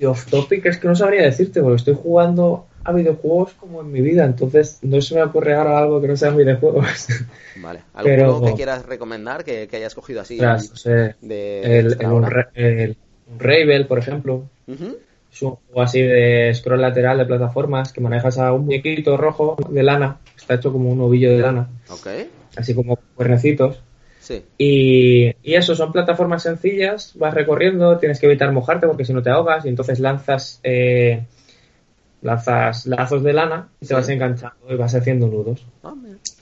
Off topic es que no sabría decirte, porque estoy jugando a videojuegos como en mi vida, entonces no se me ocurre ahora algo que no sean videojuegos. Vale. ¿Alguno Pero- que quieras recomendar que, que hayas cogido así Ostras, no sé, de el, el, hora? Unra- el Unravel, por ejemplo, Ujú. es un juego así de scroll lateral de plataformas que manejas a un muñequito rojo de lana, está hecho como un ovillo de lana, Ok. así como cuernecitos. Sí. Y, y eso, son plataformas sencillas, vas recorriendo, tienes que evitar mojarte porque si no te ahogas y entonces lanzas eh, lanzas lazos de lana y te Sí. vas enganchando y vas haciendo nudos Ah,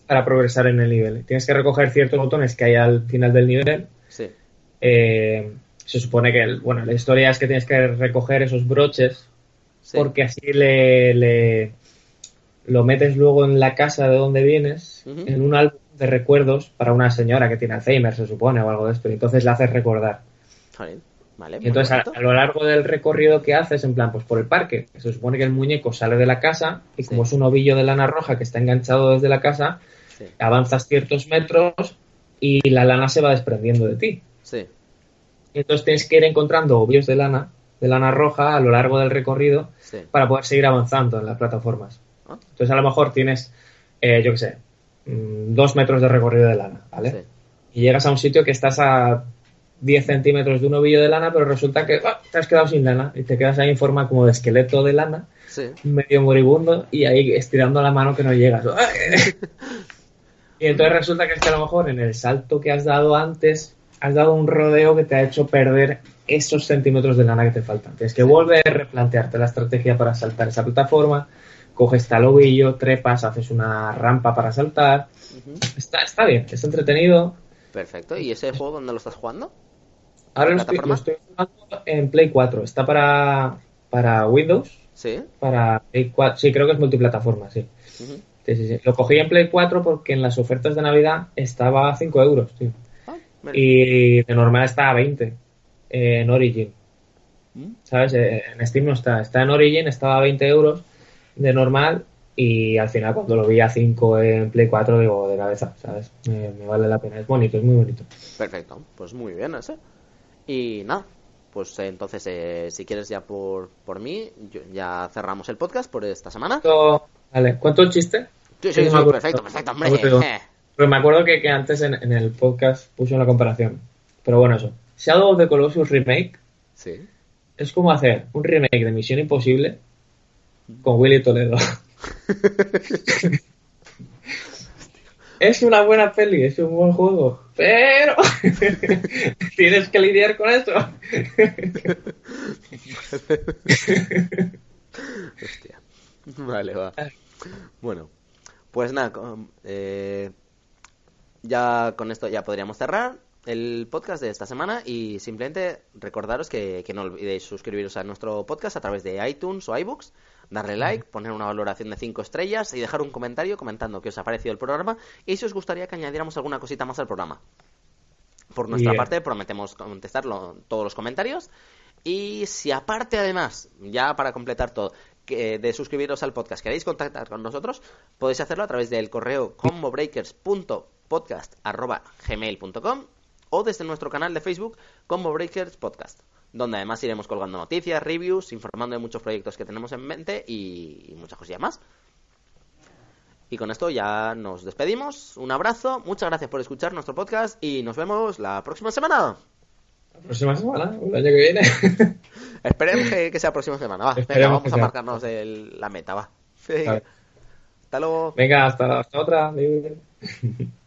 para progresar en el nivel. Tienes que recoger ciertos botones que hay al final del nivel. Sí. Eh, se supone que, el- bueno, la historia es que tienes que recoger esos broches Sí. porque así le, le- lo metes luego en la casa de donde vienes, en un álbum de recuerdos para una señora que tiene Alzheimer, se supone, o algo de esto, y entonces la haces recordar. Vale. Y entonces a, lo largo del recorrido que haces, en plan, pues por el parque, se supone que el muñeco sale de la casa y como Sí. es un ovillo de lana roja que está enganchado desde la casa, Sí. avanzas ciertos metros y la lana se va desprendiendo de ti. Sí. Y entonces tienes que ir encontrando ovillos de lana, de lana roja a lo largo del recorrido Sí. para poder seguir avanzando en las plataformas. Ah. Entonces a lo mejor tienes, eh, yo qué sé, mm, dos metros de recorrido de lana, ¿vale? Y llegas a un sitio que estás a 10 centímetros de un ovillo de lana, pero resulta que ah, te has quedado sin lana y te quedas ahí en forma como de esqueleto de lana, Sí. medio moribundo, y ahí estirando la mano que no llegas. y entonces resulta que es que a lo mejor en el salto que has dado antes, has dado un rodeo que te ha hecho perder esos centímetros de lana que te faltan. Tienes que volver, replantearte la estrategia para saltar esa plataforma, coges tal ovillo, trepas, haces una rampa para saltar. Está, está bien, es entretenido. Perfecto. ¿Y ese juego dónde lo estás jugando? Ahora lo ¿En estoy, lo estoy jugando en Play 4. Está para, para Windows, Sí. para Play 4. Sí, creo que es multiplataforma, sí. Sí, sí, sí. Lo cogí en Play 4 porque en las ofertas de Navidad estaba a 5 euros, tío. Ah. Y de normal está a 20 eh, en Origin. Mm. ¿Sabes? Eh, En Steam no está. Está en Origin, estaba a 20 euros de normal. Y al final, cuando lo vi a 5 en Play 4, digo, de cabeza, ¿sabes? Me, me vale la pena. Es bonito, es muy bonito. Perfecto, pues muy bien ese. Y nada, pues eh, entonces, eh, si quieres ya por, por mí, yo- ya cerramos el podcast por esta semana. Vale, ¿cuánto el chiste? Sí, sí, sí, perfecto, perfecto, hombre. Pero me acuerdo que, que antes en, en el podcast puse una comparación. Pero bueno, eso. Shadow of the Colossus Remake Sí. es como hacer un remake de Misión Imposible con Willy Toledo. es una buena peli, es un buen juego, pero tienes que lidiar con eso. Hostia. Vale, va. Bueno, pues nada, eh, ya con esto ya podríamos cerrar el podcast de esta semana y simplemente recordaros que, que no olvidéis suscribiros a nuestro podcast a través de iTunes o iBooks, darle like, poner una valoración de 5 estrellas y dejar un comentario comentando qué os ha parecido el programa y si os gustaría que añadiéramos alguna cosita más al programa. Por nuestra Bien. parte prometemos contestar todos los comentarios y si aparte además, ya para completar todo, que de suscribiros al podcast queréis contactar con nosotros, podéis hacerlo a través del correo combobreakers.podcast@gmail.com o desde nuestro canal de Facebook Combo Breakers Podcast, donde además iremos colgando noticias, reviews, informando de muchos proyectos que tenemos en mente y, y muchas cosillas más. Y con esto ya nos despedimos. Un abrazo, muchas gracias por escuchar nuestro podcast y nos vemos la próxima semana. La próxima semana, el año que viene. Esperemos que, que sea la próxima semana. Va, venga, vamos a marcarnos el- la meta, va. Venga. Hasta luego. Venga, hasta, hasta otra.